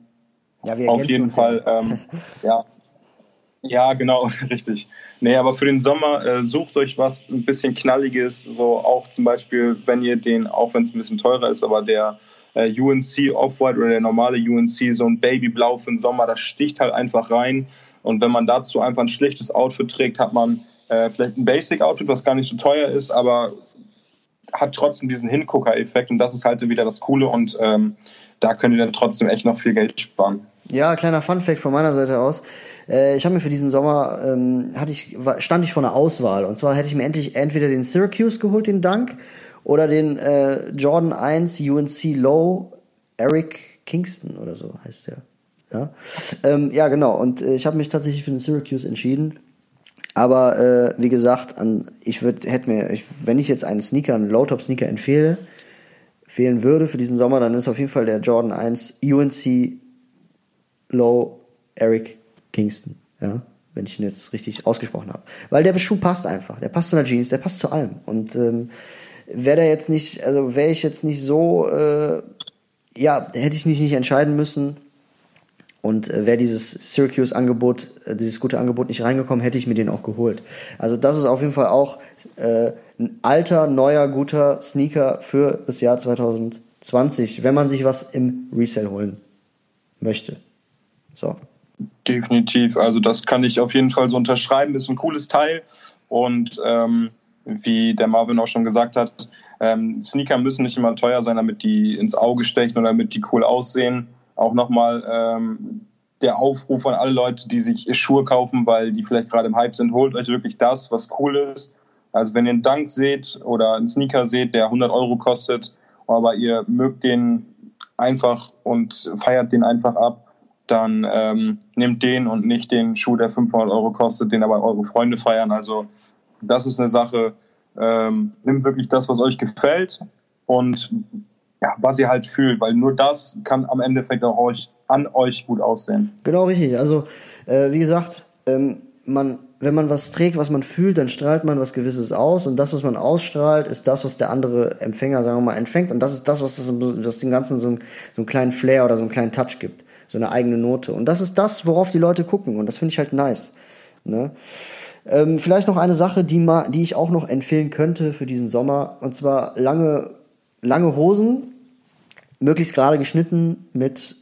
ja, wir auf jeden Fall, ähm, ja. Ja, genau, richtig. Nee, aber für den Sommer äh, sucht euch was ein bisschen knalliges, so auch zum Beispiel, wenn ihr den, auch wenn es ein bisschen teurer ist, aber der äh, UNC Off-White oder der normale UNC, so ein Babyblau für den Sommer, das sticht halt einfach rein. Und wenn man dazu einfach ein schlechtes Outfit trägt, hat man äh, vielleicht ein Basic-Outfit, was gar nicht so teuer ist, aber hat trotzdem diesen Hingucker-Effekt und das ist halt wieder das Coole und ähm, da könnt ihr dann trotzdem echt noch viel Geld sparen. Ja, kleiner Fun-Fact von meiner Seite aus. Äh, ich habe mir für diesen Sommer ähm, hatte ich stand ich vor einer Auswahl und zwar hätte ich mir endlich entweder den Syracuse geholt, den Dank, oder den äh, Jordan 1 UNC Low Eric Kingston oder so heißt der. Ja, ähm, ja genau. Und äh, ich habe mich tatsächlich für den Syracuse entschieden. Aber äh, wie gesagt, an, ich würde, hätte mir, ich, wenn ich jetzt einen Sneaker, einen Low-Top-Sneaker empfehle, fehlen würde für diesen Sommer, dann ist auf jeden Fall der Jordan 1 UNC Low Eric Kingston. Ja, wenn ich ihn jetzt richtig ausgesprochen habe. Weil der Schuh passt einfach. Der passt zu einer Jeans, der passt zu allem. Und ähm, wäre der jetzt nicht, also wäre ich jetzt nicht so, äh, ja, hätte ich mich nicht entscheiden müssen, und äh, wäre dieses Syracuse-Angebot, äh, dieses gute Angebot nicht reingekommen, hätte ich mir den auch geholt. Also das ist auf jeden Fall auch äh, ein alter, neuer, guter Sneaker für das Jahr 2020, wenn man sich was im Resale holen möchte. So. Definitiv. Also das kann ich auf jeden Fall so unterschreiben. Ist ein cooles Teil und ähm, wie der Marvin auch schon gesagt hat, ähm, Sneaker müssen nicht immer teuer sein, damit die ins Auge stechen oder damit die cool aussehen auch nochmal ähm, der Aufruf an alle Leute, die sich Schuhe kaufen, weil die vielleicht gerade im Hype sind, holt euch wirklich das, was cool ist. Also wenn ihr einen Dunk seht oder einen Sneaker seht, der 100 Euro kostet, aber ihr mögt den einfach und feiert den einfach ab, dann ähm, nehmt den und nicht den Schuh, der 500 Euro kostet, den aber eure Freunde feiern. Also das ist eine Sache. Ähm, nimmt wirklich das, was euch gefällt und ja, was ihr halt fühlt, weil nur das kann am Endeffekt auch euch, an euch gut aussehen. Genau richtig. Also äh, wie gesagt, ähm, man, wenn man was trägt, was man fühlt, dann strahlt man was Gewisses aus und das, was man ausstrahlt, ist das, was der andere Empfänger, sagen wir mal, empfängt und das ist das, was das, das dem Ganzen so, ein, so einen kleinen Flair oder so einen kleinen Touch gibt, so eine eigene Note und das ist das, worauf die Leute gucken und das finde ich halt nice. Ne? Ähm, vielleicht noch eine Sache, die, ma, die ich auch noch empfehlen könnte für diesen Sommer und zwar lange, lange Hosen, möglichst gerade geschnitten mit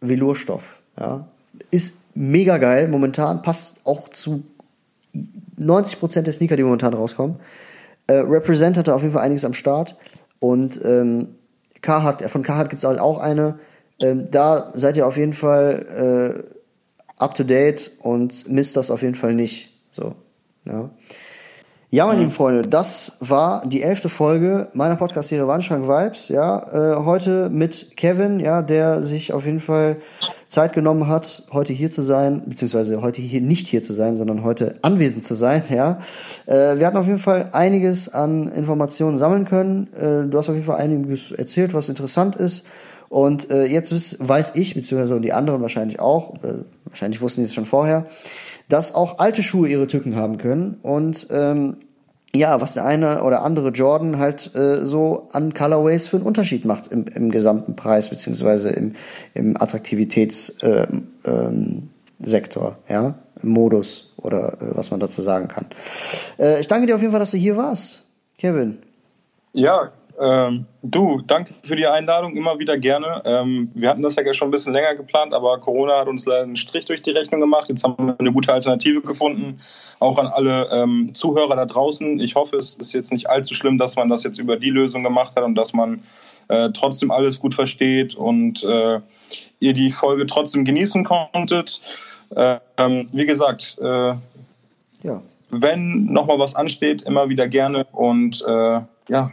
Velourstoff. Ja. Ist mega geil momentan, passt auch zu 90% der Sneaker, die momentan rauskommen. Äh, Represent hatte auf jeden Fall einiges am Start und ähm, Carhartt, von Carhartt gibt es halt auch eine. Ähm, da seid ihr auf jeden Fall äh, up to date und misst das auf jeden Fall nicht. So, ja. Ja, meine mhm. lieben Freunde, das war die elfte Folge meiner Podcast-Serie Wandschrank Vibes. Ja, äh, heute mit Kevin, ja, der sich auf jeden Fall Zeit genommen hat, heute hier zu sein, beziehungsweise heute hier nicht hier zu sein, sondern heute anwesend zu sein. Ja, äh, wir hatten auf jeden Fall einiges an Informationen sammeln können. Äh, du hast auf jeden Fall einiges erzählt, was interessant ist. Und äh, jetzt weiß ich, beziehungsweise die anderen wahrscheinlich auch, äh, wahrscheinlich wussten sie es schon vorher, dass auch alte Schuhe ihre Tücken haben können und ähm, ja, was der eine oder andere Jordan halt äh, so an Colorways für einen Unterschied macht im, im gesamten Preis beziehungsweise im, im Attraktivitätssektor, äh, ähm, Sektor, ja, im Modus oder äh, was man dazu sagen kann. Äh, ich danke dir auf jeden Fall, dass du hier warst, Kevin. Ja, ähm, du, danke für die Einladung, immer wieder gerne. Ähm, wir hatten das ja schon ein bisschen länger geplant, aber Corona hat uns leider einen Strich durch die Rechnung gemacht. Jetzt haben wir eine gute Alternative gefunden. Auch an alle ähm, Zuhörer da draußen. Ich hoffe, es ist jetzt nicht allzu schlimm, dass man das jetzt über die Lösung gemacht hat und dass man äh, trotzdem alles gut versteht und äh, ihr die Folge trotzdem genießen konntet. Äh, wie gesagt, äh, ja. wenn nochmal was ansteht, immer wieder gerne und äh, ja,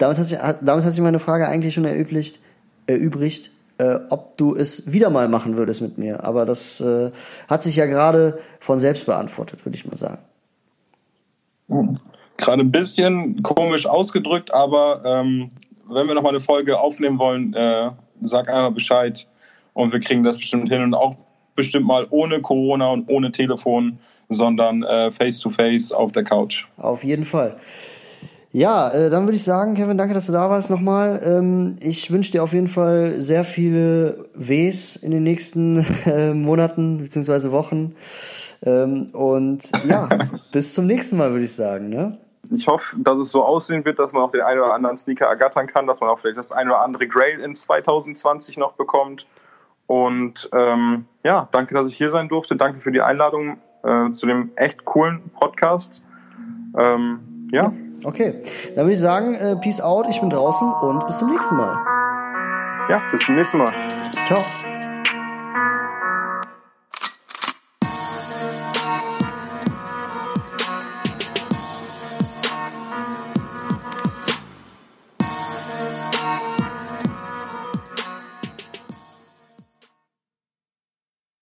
damit hat sich, damit hat sich meine Frage eigentlich schon erübrigt, erübrigt, äh, ob du es wieder mal machen würdest mit mir. Aber das äh, hat sich ja gerade von selbst beantwortet, würde ich mal sagen. Gerade ein bisschen komisch ausgedrückt, aber ähm, wenn wir nochmal eine Folge aufnehmen wollen, äh, sag einmal Bescheid und wir kriegen das bestimmt hin und auch bestimmt mal ohne Corona und ohne Telefon, sondern äh, face to face auf der Couch. Auf jeden Fall. Ja, äh, dann würde ich sagen, Kevin, danke, dass du da warst nochmal. Ähm, ich wünsche dir auf jeden Fall sehr viele Ws in den nächsten äh, Monaten bzw. Wochen. Ähm, und ja, bis zum nächsten Mal, würde ich sagen. Ne? Ich hoffe, dass es so aussehen wird, dass man auch den einen oder anderen Sneaker ergattern kann, dass man auch vielleicht das eine oder andere Grail in 2020 noch bekommt. Und ähm, ja, danke, dass ich hier sein durfte. Danke für die Einladung äh, zu dem echt coolen Podcast. Ähm, ja. Okay, dann würde ich sagen, äh, Peace out, ich bin draußen und bis zum nächsten Mal. Ja, bis zum nächsten Mal. Ciao.